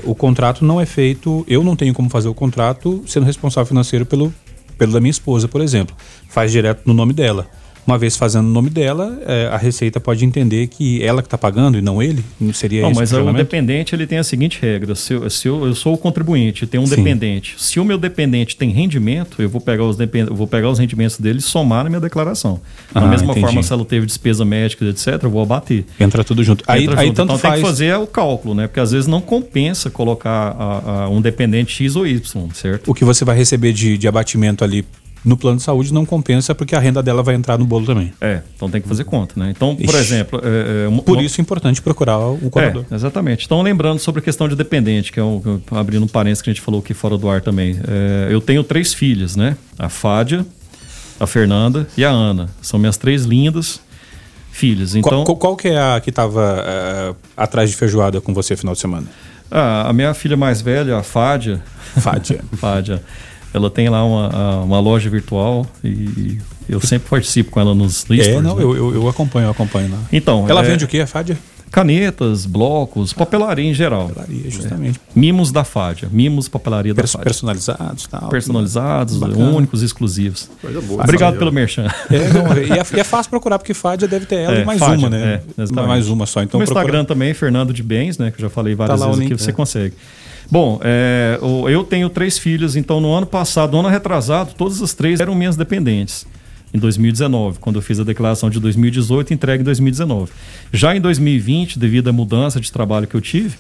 o contrato não é feito. Eu não tenho como fazer o contrato sendo responsável financeiro pelo, pelo da minha esposa, por exemplo. Faz direto no nome dela uma vez fazendo o nome dela, é, a Receita pode entender que ela que está pagando e não ele? Não seria não? Mas o dependente ele tem a seguinte regra: se, eu, se eu, eu sou o contribuinte, tem um Sim. dependente. Se o meu dependente tem rendimento, eu vou pegar os, depend... vou pegar os rendimentos dele e somar na minha declaração. Da ah, mesma entendi. forma, se ela teve despesa médica, etc., eu vou abater. Entra tudo junto. Entra aí, junto. aí tanto então faz... tem que fazer o cálculo, né? Porque às vezes não compensa colocar a, a um dependente X ou Y, certo? O que você vai receber de, de abatimento ali no plano de saúde não compensa porque a renda dela vai entrar no bolo também. É, então tem que fazer conta, né? Então, por Ixi, exemplo. É, é, por isso é importante procurar o contador. É, exatamente. Então, lembrando sobre a questão de dependente, que é um, abrindo um parênteses que a gente falou aqui fora do ar também. É, eu tenho três filhas, né? A Fádia, a Fernanda e a Ana. São minhas três lindas filhas. Então, qual, qual que é a que estava uh, atrás de feijoada com você no final de semana? Ah, a minha filha mais velha, a Fádia. Fádia. Fádia. Ela tem lá uma, uma loja virtual e eu sempre participo com ela nos stores. É, não, né? eu, eu, acompanho, eu acompanho lá. Então, ela é... vende o que, a Fádia? Canetas, blocos, papelaria em geral. Papelaria, justamente. É. Mimos da Fádia. Mimos, papelaria da Fádia. Personalizados, tal. Personalizados, Bacana. únicos, exclusivos. Coisa boa. Obrigado pelo merchan. É, não, e, é, e, é, fácil procurar, porque Fádia deve ter ela é, e mais Fádia, uma, né? É, mais uma só. Então, no procura... Instagram também, Fernando de Bens, né? Que eu já falei várias tá vezes aqui, você é. consegue. Bom, é, eu tenho três filhos, então no ano passado, no ano retrasado, todas as três eram minhas dependentes. Em 2019, quando eu fiz a declaração de 2018, entregue em 2019. Já em 2020, devido à mudança de trabalho que eu tive,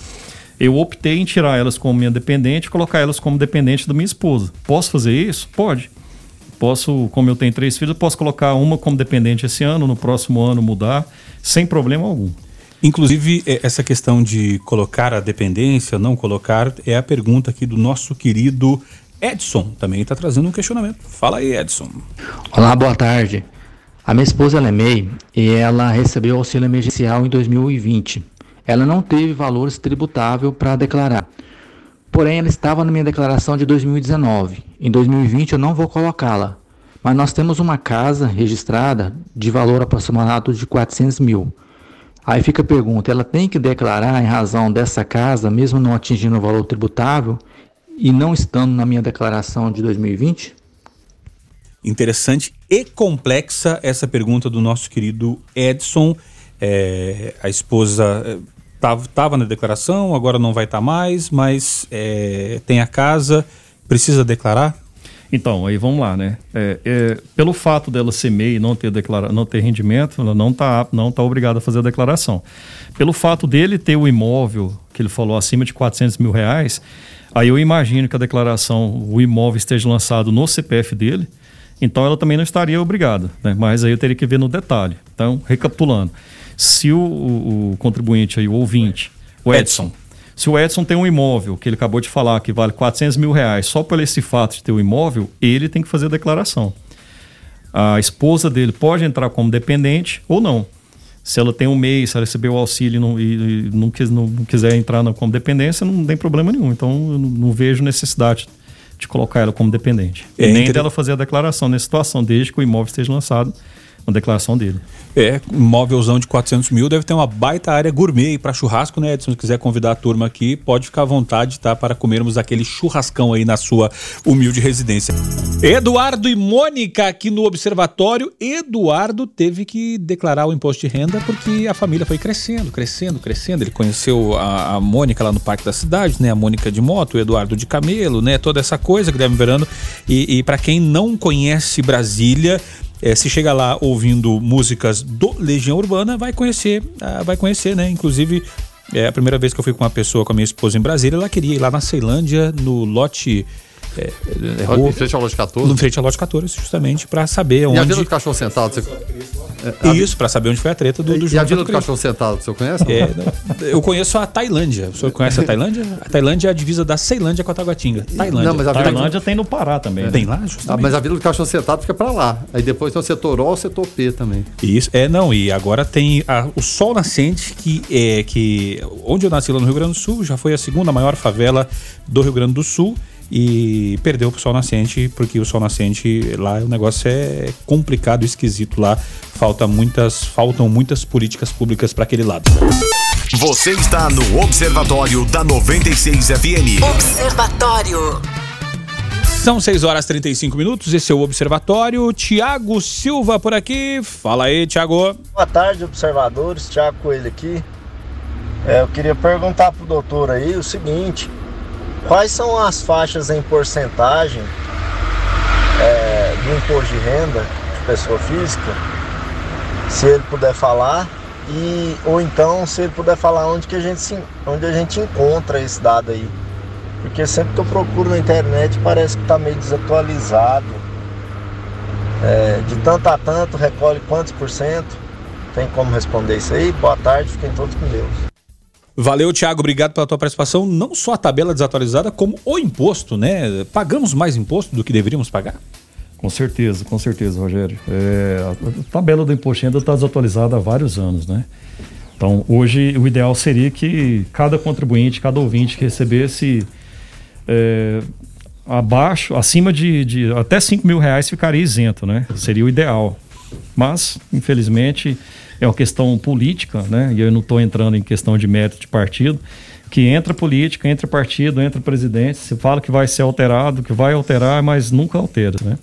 eu optei em tirar elas como minha dependente e colocar elas como dependente da minha esposa. Posso fazer isso? Pode. Posso, como eu tenho três filhos, posso colocar uma como dependente esse ano, no próximo ano mudar, sem problema algum. Inclusive, é, essa questão de colocar a dependência, não colocar, é a pergunta aqui do nosso querido Edson. Também está trazendo um questionamento. Fala aí, Edson. Olá, boa tarde. A minha esposa ela é MEI e ela recebeu auxílio emergencial em 2020. Ela não teve valores tributável para declarar. Porém, ela estava na minha declaração de 2019. Em 2020 eu não vou colocá-la. Mas nós temos uma casa registrada de valor aproximado de 400 mil. Aí fica a pergunta: ela tem que declarar em razão dessa casa, mesmo não atingindo o valor tributável e não estando na minha declaração de 2020? Interessante e complexa essa pergunta do nosso querido Edson. É, a esposa estava é, na declaração, agora não vai estar tá mais, mas é, tem a casa, precisa declarar? Então, aí vamos lá, né? É, é, pelo fato dela ser MEI e não ter, declara não ter rendimento, ela não está não tá obrigada a fazer a declaração. Pelo fato dele ter o imóvel, que ele falou, acima de 400 mil reais, aí eu imagino que a declaração, o imóvel esteja lançado no CPF dele, então ela também não estaria obrigada, né? Mas aí eu teria que ver no detalhe. Então, recapitulando, se o, o, o contribuinte aí, o ouvinte, o Edson, Edson se o Edson tem um imóvel, que ele acabou de falar, que vale 400 mil reais, só por esse fato de ter o um imóvel, ele tem que fazer a declaração. A esposa dele pode entrar como dependente ou não. Se ela tem um mês, se ela recebeu o auxílio não, e, e não, quis, não, não, quiser entrar na, como dependência, não tem problema nenhum. Então, eu não, não vejo necessidade de colocar ela como dependente. É, nem dela fazer a declaração nessa situação, desde que o imóvel esteja lançado uma declaração dele. É, móvelzão de 400 mil deve ter uma baita área gourmet para churrasco, né, Edson? Se quiser convidar a turma aqui, pode ficar à vontade, tá? Para comermos aquele churrascão aí na sua humilde residência. Eduardo e Mônica aqui no Observatório. Eduardo teve que declarar o imposto de renda porque a família foi crescendo, crescendo, crescendo. Ele conheceu a, a Mônica lá no Parque da Cidade, né? A Mônica de moto, o Eduardo de camelo, né? Toda essa coisa que deve verando. E, e para quem não conhece Brasília, é, se chega lá ouvindo músicas do Legião Urbana, vai conhecer, ah, vai conhecer, né? Inclusive, é a primeira vez que eu fui com uma pessoa, com a minha esposa em Brasília, ela queria ir lá na Ceilândia, no lote é, é, Em frente ao lote 14? No frente ao lote 14, justamente, para saber onde. E a Vila do Cachorro Sentado? Você... É, Isso, para saber onde foi a treta do, do E a Vila do Cachorro Sentado, você conhece? É, eu conheço a Tailândia. O senhor conhece a Tailândia? A Tailândia é a divisa da Ceilândia com a Taguatinga. Tailândia. Não, mas a Vila... Tailândia tem no Pará também. Tem lá, justamente. Ah, mas a Vila do Cachorro Sentado fica para lá. Aí depois tem o setor O o setor P também. Isso, é, não, e agora tem a, o Sol Nascente, que é que onde eu nasci lá no Rio Grande do Sul, já foi a segunda maior favela do Rio Grande do Sul e perdeu pro Sol Nascente, porque o Sol Nascente lá o negócio é complicado, esquisito lá. Falta muitas, faltam muitas políticas públicas para aquele lado. Você está no Observatório da 96 FM. Observatório. São 6 horas e 35 minutos, esse é o Observatório. Tiago Silva por aqui. Fala aí, Tiago. Boa tarde, observadores. Tiago Coelho aqui. É, eu queria perguntar pro doutor aí o seguinte: quais são as faixas em porcentagem é, do imposto de renda de pessoa física? Se ele puder falar. E, ou então se ele puder falar onde que a gente se, onde a gente encontra esse dado aí. Porque sempre que eu procuro na internet parece que está meio desatualizado. É, de tanto a tanto, recolhe quantos por cento? Tem como responder isso aí? Boa tarde, fiquem todos com Deus. Valeu, Thiago, obrigado pela tua participação. Não só a tabela desatualizada, como o imposto, né? Pagamos mais imposto do que deveríamos pagar? Com certeza, com certeza, Rogério. É, a tabela do imposto renda está desatualizada há vários anos, né? Então, hoje, o ideal seria que cada contribuinte, cada ouvinte que recebesse é, abaixo, acima de, de, até 5 mil reais ficaria isento, né? Seria o ideal. Mas, infelizmente, é uma questão política, né? E eu não estou entrando em questão de mérito de partido, que entra política, entra partido, entra presidente, se fala que vai ser alterado, que vai alterar, mas nunca altera, né?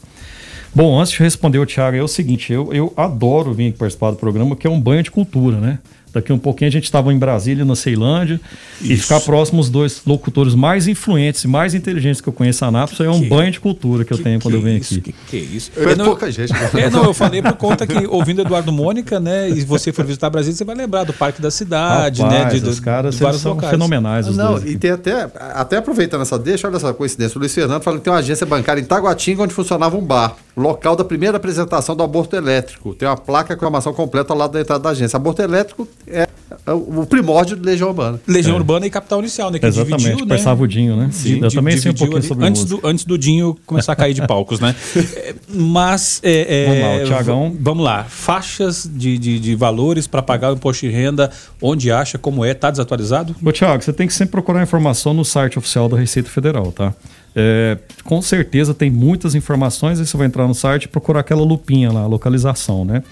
Bom, antes de responder o Thiago, é o seguinte, eu, eu adoro vir participar do programa, que é um banho de cultura, né? Daqui um pouquinho a gente estava em Brasília, na Ceilândia, Isso. e ficar próximo os dois locutores mais influentes e mais inteligentes que eu conheço a Anápolis é um que, banho de cultura que, que eu tenho quando eu venho isso, aqui. Que, que isso? Foi não, pouca gente. É, não, eu falei por conta que, ouvindo Eduardo Mônica, né, e você for visitar Brasília, você vai lembrar do Parque da Cidade, Rapaz, né? De, os caras de são locais. fenomenais. Os não, e tem até, até aproveitando essa deixa, olha essa coincidência, o Luiz Fernando falando que tem uma agência bancária em Taguatinga onde funcionava um bar, local da primeira apresentação do aborto elétrico. Tem uma placa com a informação completa ao lado da entrada da agência. Aborto elétrico é o primórdio de Legião Urbana. Legião é. Urbana e Capital Inicial, né? Que Exatamente, dividiu, né? pensava o Dinho, né? Sim, eu também sei um pouquinho ali, sobre antes do, antes do Dinho começar a cair de palcos, né? Mas... É, vamos lá, o Tiagão. Vamos lá. Faixas de, de, de valores para pagar o imposto de renda, onde acha, como é, tá desatualizado? Ô, Tiago, você tem que sempre procurar informação no site oficial da Receita Federal, tá? É, com certeza tem muitas informações, aí você vai entrar no site e procurar aquela lupinha lá, a localização, né?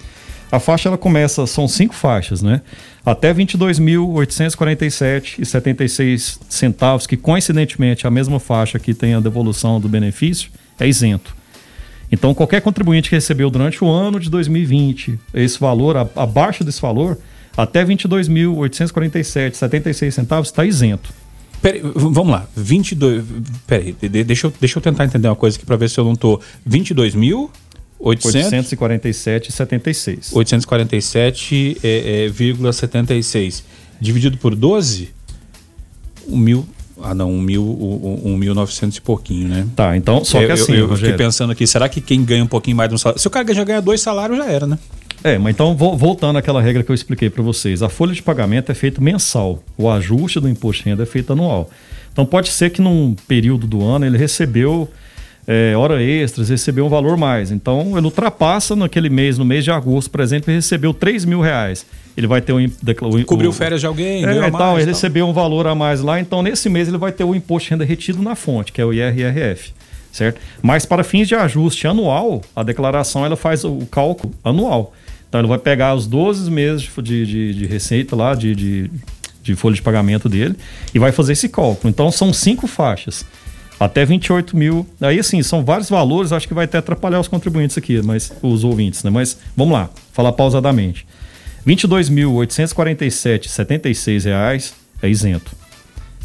A faixa ela começa, são cinco faixas, né? Até 22.847,76 centavos, que coincidentemente a mesma faixa que tem a devolução do benefício, é isento. Então, qualquer contribuinte que recebeu durante o ano de 2020 esse valor, abaixo desse valor, até 22.847,76 centavos está isento. Peraí, vamos lá, 22. Peraí, deixa eu, deixa eu tentar entender uma coisa aqui para ver se eu não tô. 22 mil. 847,76. 847,76. Dividido por 12, um mil. Ah, não, um mil, um, um mil novecentos e pouquinho, né? Tá, então, só que assim. Eu, eu fiquei pensando aqui, será que quem ganha um pouquinho mais de um salário. Se o cara já ganha dois salários, já era, né? É, mas então, voltando àquela regra que eu expliquei para vocês, a folha de pagamento é feita mensal, o ajuste do imposto de renda é feito anual. Então, pode ser que num período do ano ele recebeu é, hora extras, recebeu um valor mais. Então, ele ultrapassa naquele mês, no mês de agosto, por exemplo, e recebeu 3 mil reais. Ele vai ter um. o, Cobriu férias de alguém, é, então, mais, ele tal. recebeu um valor a mais lá, então nesse mês ele vai ter o imposto de renda retido na fonte, que é o IRRF. Certo? Mas para fins de ajuste anual, a declaração ela faz o cálculo anual. Então ele vai pegar os 12 meses de, de, de receita lá, de, de, de folha de pagamento dele, e vai fazer esse cálculo. Então são cinco faixas até 28 mil. Aí, assim, são vários valores, acho que vai até atrapalhar os contribuintes aqui, mas os ouvintes, né? Mas vamos lá, falar pausadamente. 22.847,76 reais é isento.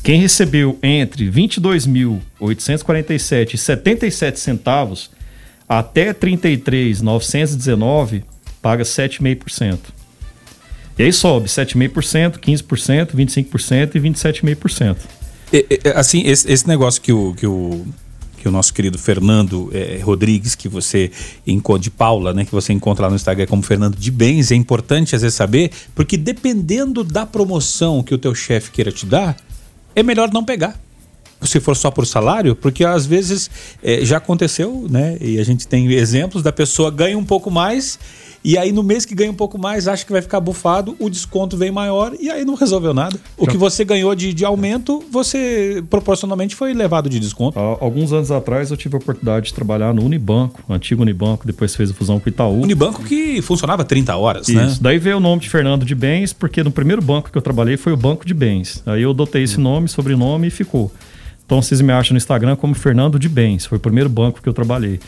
Quem recebeu entre R$ 22.847,77 centavos até R$ 33.919 paga 7,5%. E aí sobe 7,5%, 15%, 25% e 27,5%. Assim, esse, esse negócio que o, que o, que o nosso querido Fernando eh, Rodrigues, que você encontra, de Paula, né? Que você encontra lá no Instagram como Fernando de Bens. É importante às vezes saber, porque dependendo da promoção que o teu chefe queira te dar, é melhor não pegar se for só por salário, porque às vezes eh, já aconteceu, né? E a gente tem exemplos da pessoa ganha um pouco mais e aí no mês que ganha um pouco mais acha que vai ficar bufado, o desconto vem maior e aí não resolveu nada. O que você ganhou de, de aumento, você proporcionalmente foi levado de desconto. Há alguns anos atrás eu tive a oportunidade de trabalhar no Unibanco, antigo Unibanco, depois fez a fusão com o Itaú. Unibanco que funcionava 30 horas, Isso. né? Daí veio o nome de Fernando de Bens, porque no primeiro banco que eu trabalhei foi o Banco de Bens. Aí eu adotei esse nome, sobrenome e ficou. Então vocês me acham no Instagram como Fernando de Bens. Foi o primeiro banco que eu trabalhei.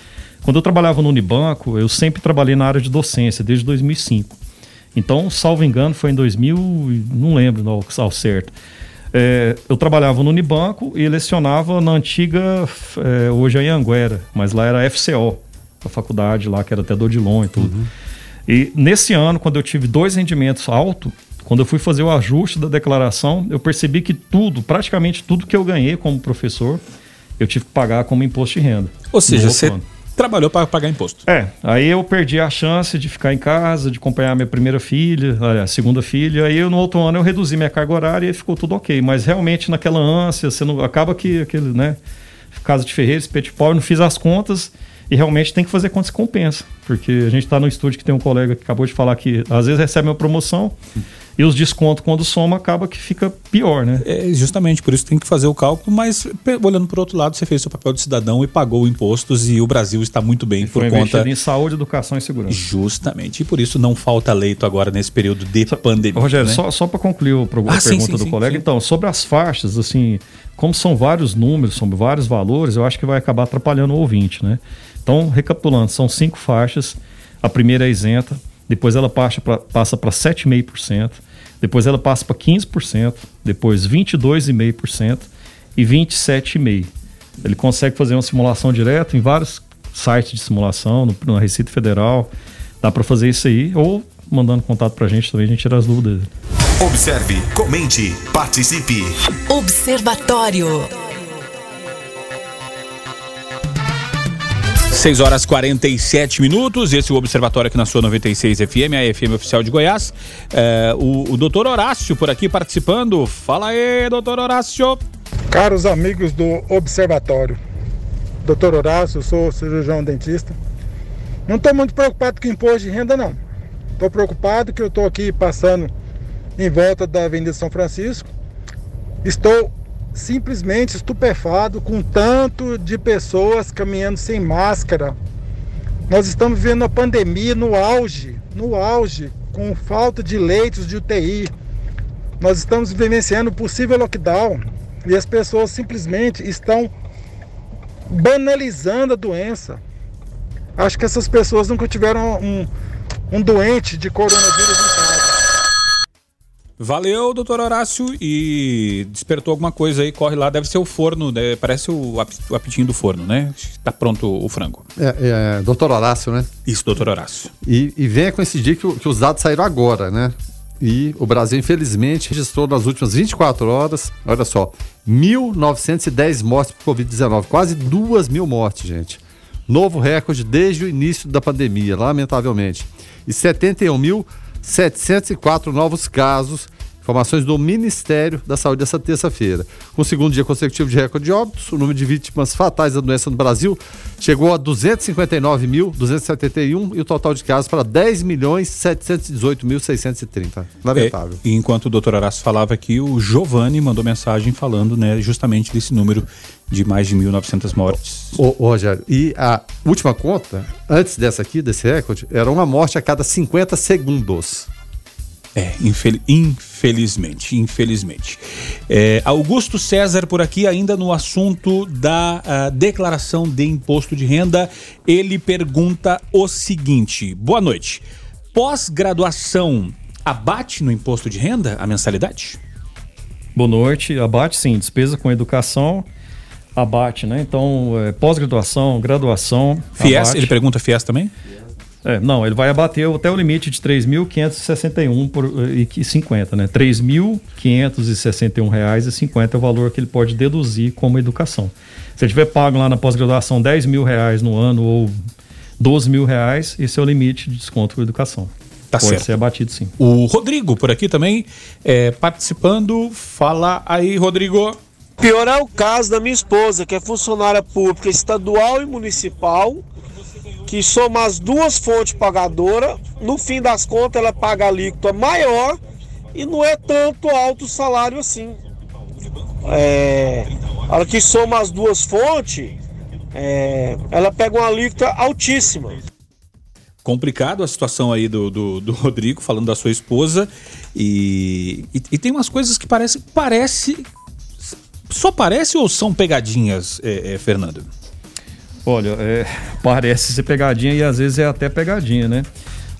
Quando eu trabalhava no Unibanco, eu sempre trabalhei na área de docência, desde 2005. Então, salvo engano, foi em 2000, e não lembro ao, ao certo. É, eu trabalhava no Unibanco e lecionava na antiga, é, hoje é Anguera, mas lá era FCO, a faculdade lá, que era até do Odilon e tudo. E nesse ano, quando eu tive dois rendimentos altos, quando eu fui fazer o ajuste da declaração, eu percebi que tudo, praticamente tudo que eu ganhei como professor, eu tive que pagar como imposto de renda. Ou seja, você ano. trabalhou para pagar imposto. É, aí eu perdi a chance de ficar em casa, de acompanhar minha primeira filha, a segunda filha. Aí eu, no outro ano eu reduzi minha carga horária e ficou tudo ok. Mas realmente naquela ânsia, você não, acaba que aquele, né? Casa de Ferreira, pau, eu não fiz as contas e realmente tem que fazer contas compensa. Porque a gente está no estúdio que tem um colega que acabou de falar que às vezes recebe uma promoção e os descontos quando soma acaba que fica pior, né? É, justamente, por isso tem que fazer o cálculo, mas olhando por outro lado, você fez seu papel de cidadão e pagou impostos e o Brasil está muito bem por conta em saúde, educação e segurança. Justamente, e por isso não falta leito agora nesse período de pandemia. Rogério, né? só, só para concluir a Ah, sim, pergunta sim, do sim, colega, então, sobre as faixas, assim, como são vários números, são vários valores, eu acho que vai acabar atrapalhando o ouvinte, né? Então, recapitulando, são cinco faixas, a primeira é isenta, depois ela passa para passa para 7,5%, depois ela passa para 15%, depois 22,5% e 27,5%. Ele consegue fazer uma simulação direta em vários sites de simulação, no, na Receita Federal, dá para fazer isso aí, ou mandando contato para a gente também, a gente tira as dúvidas. Observe, comente, participe. Observatório. 6 horas 47 minutos, esse é o Observatório aqui na sua 96 FM, a FM oficial de Goiás. É, o, o doutor Horácio por aqui participando. Fala aí, doutor Horácio. Caros amigos do Observatório, Dr. Horácio, sou cirurgião dentista. Não estou muito preocupado com imposto de renda, não. Estou preocupado que eu estou aqui passando em volta da Avenida São Francisco. Estou simplesmente estupefado com tanto de pessoas caminhando sem máscara. Nós estamos vivendo a pandemia no auge, no auge, com falta de leitos de UTI. Nós estamos vivenciando possível lockdown e as pessoas simplesmente estão banalizando a doença. Acho que essas pessoas nunca tiveram um, um doente de coronavírus. Valeu, doutor Horácio. E despertou alguma coisa aí, corre lá. Deve ser o forno, né? parece o, ap- o apitinho do forno, né? Tá pronto o frango. É, é, doutor Horácio, né? Isso, doutor Horácio. E, e venha coincidir que, que os dados saíram agora, né? E o Brasil, infelizmente, registrou nas últimas 24 horas, olha só, 1.910 mortes por Covid-19, quase 2 mil mortes, gente. Novo recorde desde o início da pandemia, lamentavelmente. E 71.704 novos casos, informações do Ministério da Saúde dessa terça-feira. Com o segundo dia consecutivo de recorde de óbitos, o número de vítimas fatais da doença no Brasil chegou a 259.271 e o total de casos para 10.718.630. Lamentável. É, enquanto o doutor Horácio falava aqui, o Giovanni mandou mensagem falando, né, justamente desse número de mais de 1.900 mortes. Ô, ô, Rogério, e a última conta, antes dessa aqui, desse recorde, era uma morte a cada 50 segundos. É, infel- infelizmente, infelizmente. É, Augusto César por aqui, ainda no assunto da ah, declaração de imposto de renda, ele pergunta o seguinte: boa noite. Pós-graduação abate no imposto de renda a mensalidade? Boa noite. Abate sim, despesa com educação, abate, né? Então, é, pós-graduação, graduação. FIES, abate. ele pergunta FIES também? É, não, ele vai abater até o limite de 3.561 por e 50, né? 3.561 reais e 50 é o valor que ele pode deduzir como educação. Se ele tiver pago lá na pós-graduação 10 mil reais no ano ou 12 mil reais, esse é o limite de desconto por educação. Tá pode certo. ser abatido sim. O Rodrigo por aqui também é, participando. Fala aí, Rodrigo. Pior é o caso da minha esposa, que é funcionária pública estadual e municipal, que soma as duas fontes pagadoras, no fim das contas ela paga alíquota maior e não é tanto alto o salário assim. É, a hora que soma as duas fontes, é, ela pega uma alíquota altíssima. complicado a situação aí do, do, do Rodrigo, falando da sua esposa. E, e, e tem umas coisas que parece. Parece. Só parece ou são pegadinhas, é, é, Fernando? Olha, é, parece ser pegadinha e às vezes é até pegadinha, né?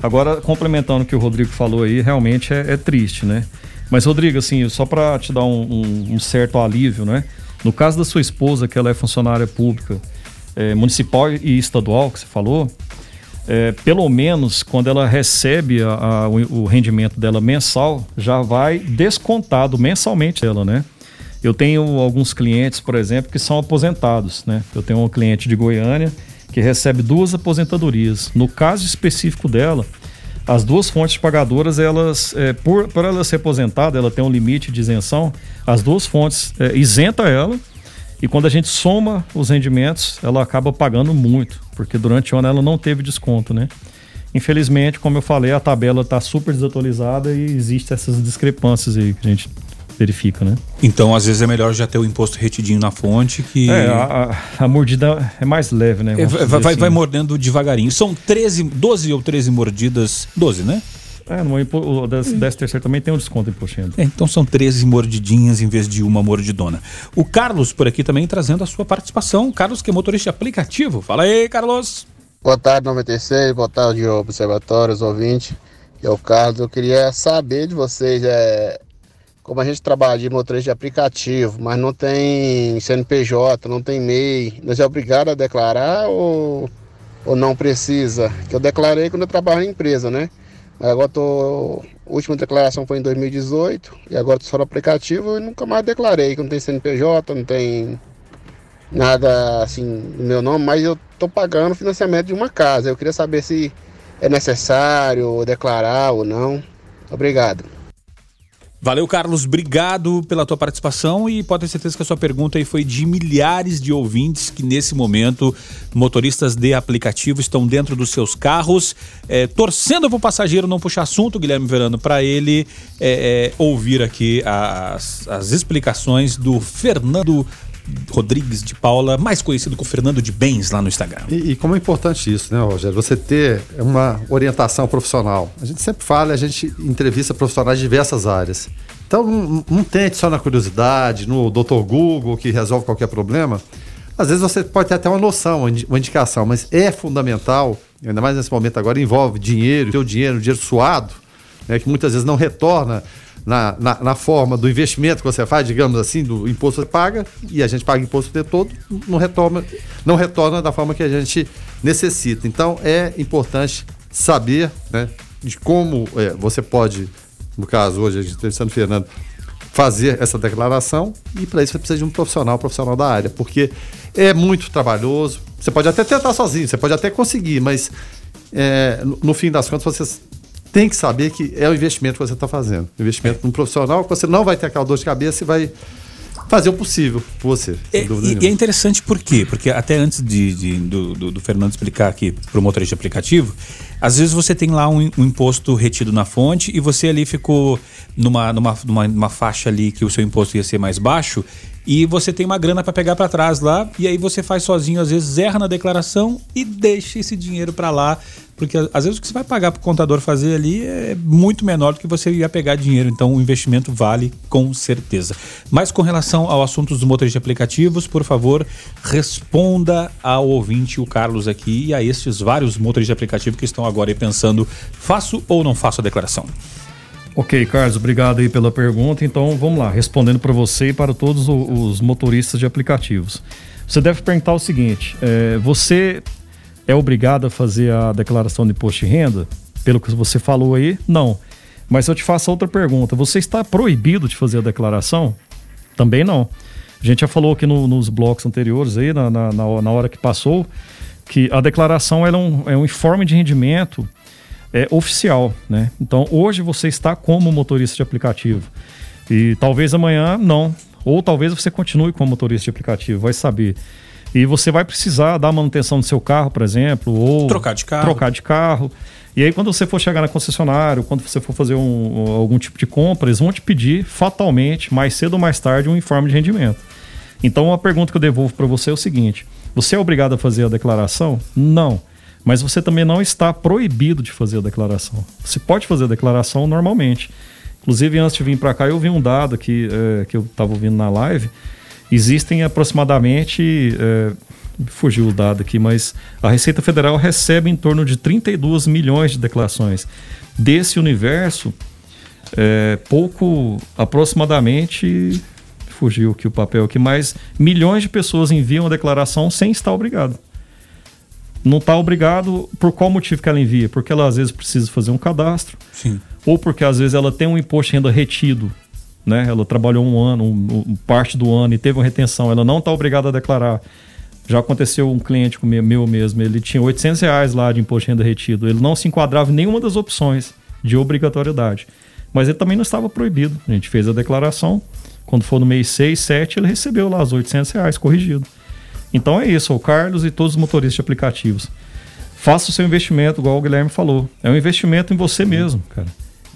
Agora, complementando o que o Rodrigo falou aí, realmente é, é triste, né? Mas, Rodrigo, assim, só para te dar um, um, um, certo alívio, né? No caso da sua esposa, que ela é funcionária pública, é, municipal e estadual, que você falou, é, pelo menos quando ela recebe a, a, o, rendimento dela mensal, já vai descontado mensalmente dela, né? Eu tenho alguns clientes, por exemplo, que são aposentados, né? Eu tenho um cliente de Goiânia que recebe duas aposentadorias. No caso específico dela, as duas fontes pagadoras, elas, é, por, por ela ser aposentada, ela tem um limite de isenção, as duas fontes é, isenta ela e quando a gente soma os rendimentos, ela acaba pagando muito, porque durante o ano ela não teve desconto, né? Infelizmente, como eu falei, a tabela está super desatualizada e existem essas discrepâncias aí que a gente verifica, né? Então, às vezes é melhor já ter o imposto retidinho na fonte que. É, a, a, a mordida é mais leve, né? É, vai, vai, assim. vai mordendo devagarinho. São 13, 12 ou 13 mordidas. 12, né? É, no o 13 terceiro também tem um desconto imposto é, Então são 13 mordidinhas em vez de uma mordidona. O Carlos por aqui também trazendo a sua participação. Carlos, que é motorista aplicativo. Fala aí, Carlos. Boa tarde, 96. Boa tarde, observatórios, ouvintes. É o Carlos. Eu queria saber de vocês, é, como a gente trabalha de motorista de aplicativo, mas não tem CNPJ, não tem MEI, nós é obrigado a declarar ou, ou não precisa? Que eu declarei quando eu trabalho em empresa, né? Agora tô. A última declaração foi em 2018 e agora tô só no aplicativo e nunca mais declarei, que não tem CNPJ, não tem nada assim no meu nome, mas eu tô pagando o financiamento de uma casa. Eu queria saber se é necessário declarar ou não. Obrigado. Valeu, Carlos. Obrigado pela tua participação e pode ter certeza que a sua pergunta aí foi de milhares de ouvintes que nesse momento, motoristas de aplicativo, estão dentro dos seus carros, é, torcendo para o passageiro não puxar assunto, Guilherme Verano, para ele é, é, ouvir aqui as, as explicações do Fernando Rodrigues de Paula, mais conhecido como Fernando de Bens lá no Instagram. E, e, como é importante isso, né, Rogério? Você ter uma orientação profissional. A gente sempre fala, a gente entrevista profissionais de diversas áreas. Então, não, não tente só na curiosidade, no Dr. Google que resolve qualquer problema. Às vezes você pode ter até uma noção, uma indicação, mas é fundamental, ainda mais nesse momento agora, envolve dinheiro, teu dinheiro, dinheiro suado, né, que muitas vezes não retorna na, na, na, forma do investimento que você faz, digamos assim, do imposto que você paga, e a gente paga imposto o tempo todo, não retorna, não retorna da forma que a gente necessita. Então é importante saber né, de como é, você pode, no caso hoje, a gente está entrevistando o Fernando, fazer essa declaração e para isso você precisa de um profissional, profissional da área, porque é muito trabalhoso. Você pode até tentar sozinho, você pode até conseguir, mas é, no, no fim das contas você tem que saber que é o investimento que você está fazendo. Investimento num profissional que você não vai ter aquela dor de cabeça e vai fazer o possível por você. É, e, e, é interessante por quê? Porque até antes de, de do, do, do, Fernando explicar aqui para o motorista de aplicativo, às vezes você tem lá um, um, imposto retido na fonte e você ali ficou numa, numa, numa, numa faixa ali que o seu imposto ia ser mais baixo e você tem uma grana para pegar para trás lá e aí você faz sozinho, às vezes erra na declaração e deixa esse dinheiro para lá, porque às vezes o que você vai pagar para o contador fazer ali é muito menor do que você ia pegar dinheiro, então o investimento vale com certeza. Mas com relação ao assunto dos motores de aplicativos, por favor, responda ao ouvinte, o Carlos aqui, e a estes vários motores de aplicativo que estão agora aí pensando, faço ou não faço a declaração? Ok, Carlos, obrigado aí pela pergunta. Então, vamos lá, respondendo para você e para todos os motoristas de aplicativos. Você deve perguntar o seguinte: é, você é obrigado a fazer a declaração de imposto de renda? Pelo que você falou aí, não. Mas eu te faço outra pergunta: você está proibido de fazer a declaração? Também não. A gente já falou aqui no, nos blocos anteriores, aí, na, na, na hora que passou, que a declaração é, um, é um informe de rendimento é, oficial. Né? Então, hoje você está como motorista de aplicativo. E talvez amanhã não. Ou talvez você continue como motorista de aplicativo, vai saber. E você vai precisar dar manutenção do seu carro, por exemplo, ou Trocar de carro. Trocar de carro. E aí, quando você for chegar na concessionária, quando você for fazer um, algum tipo de compra, eles vão te pedir fatalmente, mais cedo ou mais tarde, um informe de rendimento. Então, a pergunta que eu devolvo para você é o seguinte: você é obrigado a fazer a declaração? Não. Mas você também não está proibido de fazer a declaração. Você pode fazer a declaração normalmente. Inclusive, antes de vir para cá, eu vi um dado aqui é, que eu estava ouvindo na live. Existem aproximadamente. É, fugiu o dado aqui, mas a Receita Federal recebe em torno de 32 milhões de declarações. Desse universo, é, pouco, aproximadamente, fugiu aqui o papel aqui, mas milhões de pessoas enviam a declaração sem estar obrigado. Não está obrigado por qual motivo que ela envia? Porque ela às vezes precisa fazer um cadastro. Sim. Ou porque às vezes ela tem um imposto de renda retido. Né? Ela trabalhou um ano, um, um, parte do ano e teve uma retenção. Ela não está obrigada a declarar. Já aconteceu um cliente meu mesmo, ele tinha 800 reais lá de imposto de renda retido. Ele não se enquadrava em nenhuma das opções de obrigatoriedade. Mas ele também não estava proibido. A gente fez a declaração. Quando for no mês 6, 7, ele recebeu lá os 800 reais corrigido. Então é isso, o Carlos e todos os motoristas de aplicativos. Faça o seu investimento, igual o Guilherme falou. É um investimento em você mesmo, cara.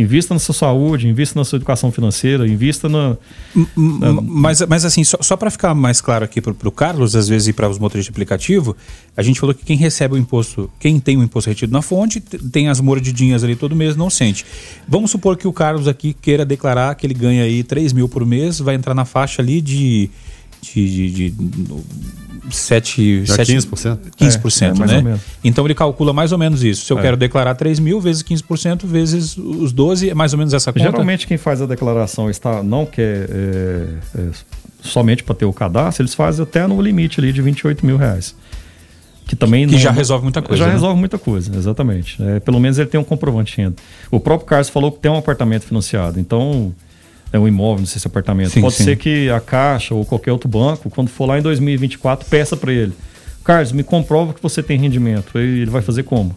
Invista na sua saúde, invista na sua educação financeira, invista na. na... Mas, mas assim, só, só para ficar mais claro aqui para o Carlos, às vezes, e para os motoristas de aplicativo, a gente falou que quem recebe o imposto, quem tem o imposto retido na fonte, tem as mordidinhas ali todo mês, não sente. Vamos supor que o Carlos aqui queira declarar que ele ganha aí 3 mil por mês, vai entrar na faixa ali de. de, de, de 7, Já 7 15%? 15%, É, é, mais ou né? menos. Então ele calcula mais ou menos isso. Se eu É. quero declarar 3 mil vezes 15% vezes os 12, é mais ou menos essa conta. Geralmente quem faz a declaração está não quer é, é, somente para ter o cadastro, eles fazem até no limite ali de 28 mil reais. Que também Que não- já resolve muita coisa, Já né? resolve muita coisa, exatamente. É, pelo menos ele tem um comprovante de renda. O próprio Carlos falou que tem um apartamento financiado, então é um imóvel, não sei se é apartamento. Sim, Pode sim. ser que a Caixa ou qualquer outro banco, quando for lá em 2024, peça para ele. Carlos, me comprova que você tem rendimento. Ele vai fazer como?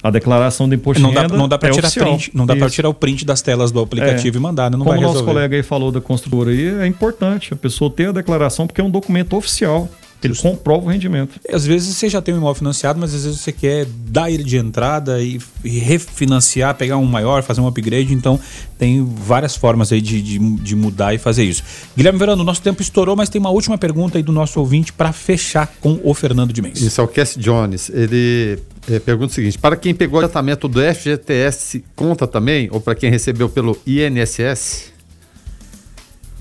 A declaração do imposto Não de dá, renda não dá para é tirar oficial. print, não dá para tirar o print das telas do aplicativo É. e mandar, né? Não Como vai o nosso resolver. colega aí falou da construtora aí, é importante a pessoa ter a declaração porque é um documento oficial. Ele comprova o rendimento. Às vezes você já tem um imóvel financiado, mas às vezes você quer dar ele de entrada e, e refinanciar, pegar um maior, fazer um upgrade. Então tem várias formas aí de, de, de mudar e fazer isso. Guilherme Verano, nosso tempo estourou, mas tem uma última pergunta aí do nosso ouvinte para fechar com o Fernando de Mendes. Isso é o Cass Jones. Ele eh, pergunta o seguinte: para quem pegou o tratamento do FGTS, conta também? Ou para quem recebeu pelo INSS?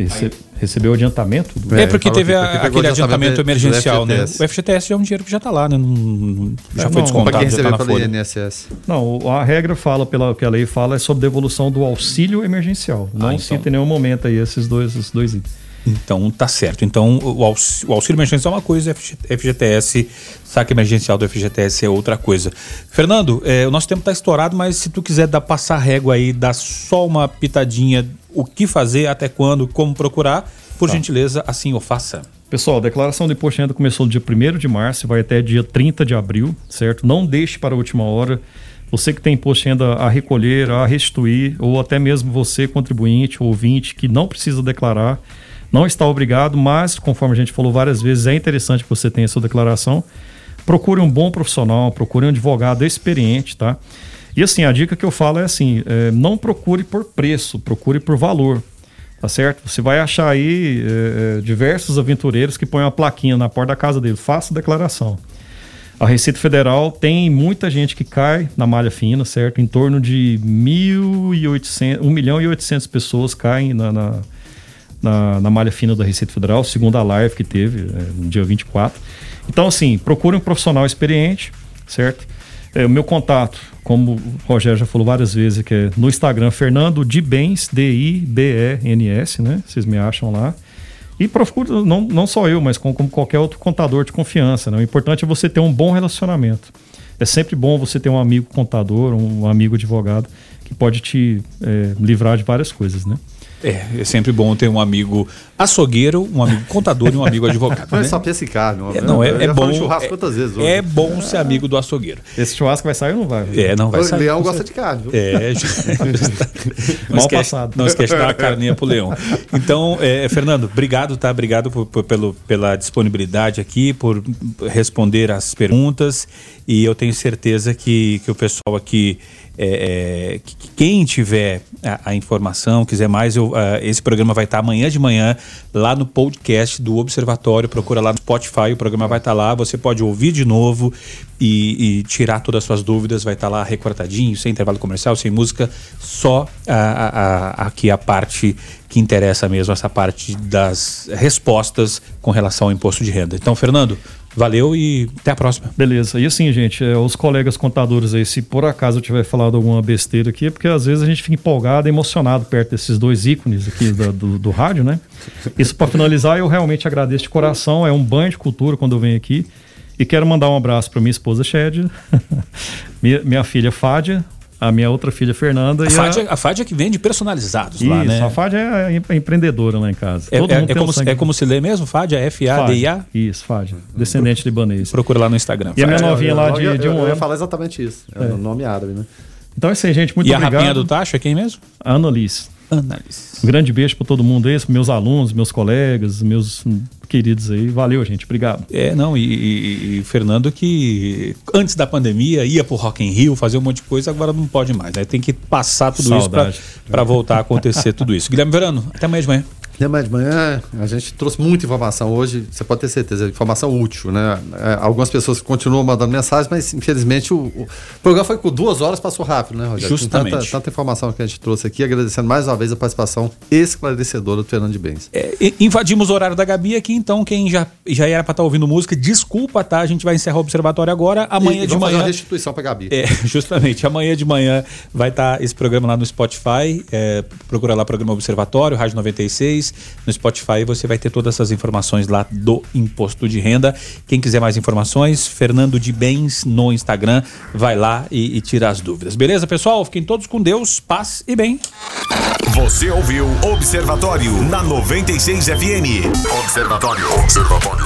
Rece- recebeu o adiantamento? Do... É, porque falou teve que- a- porque aquele adiantamento emergencial, né? O FGTS já é um dinheiro que já está lá, né? Não- não- já É, foi não, descontado, Para quem já tá recebeu na folha. INSS. Não, a regra fala, pela que a lei fala, é sobre devolução do auxílio emergencial. Não Ah, então. cita em nenhum momento aí esses dois, esses dois itens. Então tá certo. Então o aux- o auxílio emergencial é uma coisa, FG- FGTS, saque emergencial do FGTS é outra coisa. Fernando, é, o nosso tempo tá estourado, mas se tu quiser dar passar régua aí, dar só uma pitadinha, o que fazer, até quando, como procurar, por Tá. gentileza, assim o faça. Pessoal, a declaração do imposto de renda começou no dia 1 de março e vai até dia 30 de abril, certo? Não deixe para a última hora. Você que tem imposto de renda a recolher, a restituir, ou até mesmo você, contribuinte, ouvinte, que não precisa declarar, não está obrigado, mas, conforme a gente falou várias vezes, é interessante que você tenha sua declaração. Procure um bom profissional, procure um advogado experiente, tá? E assim, a dica que eu falo é assim: é, não procure por preço, procure por valor. Tá certo? Você vai achar aí é, é, diversos aventureiros que põem uma plaquinha na porta da casa dele. Faça declaração. A Receita Federal tem muita gente que cai na malha fina, certo? Em torno de 1.800, 1 milhão e 800 pessoas caem na, na, na, na malha fina da Receita Federal, segundo a live que teve é, no dia 24. Então, assim, procure um profissional experiente, certo? É, o meu contato, como o Rogério já falou várias vezes, que é no Instagram, Fernando de Bens, D-I-B-E-N-S, né? Vocês me acham lá. E procure, não, não só eu, mas como, como qualquer outro contador de confiança. Né? O importante é você ter um bom relacionamento. É sempre bom você ter um amigo contador, um amigo advogado, que pode te é, livrar de várias coisas, né? É, é sempre bom ter um amigo açougueiro, um amigo contador e um amigo advogado. Não é né? só pessicar, não. É, não, é, é bom. churrasco quantas vezes hoje. É bom ser amigo do açougueiro. Esse churrasco vai sair ou não vai? É, não vai O sair. Leão com gosta de carne, viu? É, não Mal esquece, passado. Não esquece de dar uma carninha pro Leão. Então, é, Fernando, obrigado, tá? Obrigado por- por- pelo, pela disponibilidade aqui, por responder as perguntas. E eu tenho certeza que, que o pessoal aqui. É, é, que- que quem tiver a, a informação, quiser mais, eu, esse programa vai estar amanhã de manhã lá no podcast do Observatório. Procura lá no Spotify, o programa vai estar lá. Você pode ouvir de novo e, e tirar todas as suas dúvidas. Vai estar lá recortadinho, sem intervalo comercial, sem música, só a- aqui a parte que interessa mesmo, essa parte das respostas com relação ao imposto de renda. Então, Fernando, valeu e até a próxima. Beleza. E assim, gente, é, os colegas contadores aí, se por acaso eu tiver falado alguma besteira aqui, é porque às vezes a gente fica empolgado, emocionado perto desses dois ícones aqui da- do, do rádio, né? Isso para finalizar, eu realmente agradeço de coração. É um banho de cultura quando eu venho aqui. E quero mandar um abraço para minha esposa Shed, minha, minha filha Fádia, a minha outra filha Fernanda A e Fádia, a Fádia que vende personalizados lá, Isso, né? a Fádia é em- empreendedora lá em casa. É, Todo é- mundo é tem como, sangue- é como se lê mesmo? Fádia? F-A-D-I-A? Isso, Fádia. Descendente libanês. Procura lá no Instagram. E a minha novinha lá de, eu, de eu, um eu ia ano. falar exatamente isso. É, É. o nome árabe, né? Então é isso aí, gente. Muito e a obrigado. rapinha do Tacho é quem mesmo? Annalise. Annalise. Um grande beijo para todo mundo aí, meus alunos, meus colegas, meus queridos aí. Valeu, gente. Obrigado. É, não, e, e- e Fernando isso antes da pandemia ia pro Rock in Rio, fazer um monte de coisa, agora não pode mais, né? Tem que passar tudo Saudade. isso para voltar a acontecer tudo isso. Guilherme Verano, até amanhã de manhã. De manhã, a gente trouxe muita informação hoje, você pode ter certeza, informação útil, né? É, algumas pessoas continuam mandando mensagens, mas infelizmente o, o programa foi com duas horas, passou rápido, né, Rogério? Justamente. Tanta, tanta informação que a gente trouxe aqui, agradecendo mais uma vez a participação esclarecedora do Fernando de Bens. É, invadimos o horário da Gabi aqui, então quem já, já era para estar ouvindo música, desculpa, tá? A gente vai encerrar o observatório agora. Amanhã E de vamos fazer manhã. uma restituição para Gabi. É, justamente. Amanhã de manhã vai estar esse programa lá no Spotify. É, procura lá programa Observatório, Rádio 96. No Spotify você vai ter todas essas informações lá do imposto de renda. Quem quiser mais informações, Fernando de Bens no Instagram. Vai lá e, e tira as dúvidas. Beleza, pessoal? Fiquem todos com Deus, paz e bem. Você ouviu Observatório na 96 FM. Observatório. Observatório.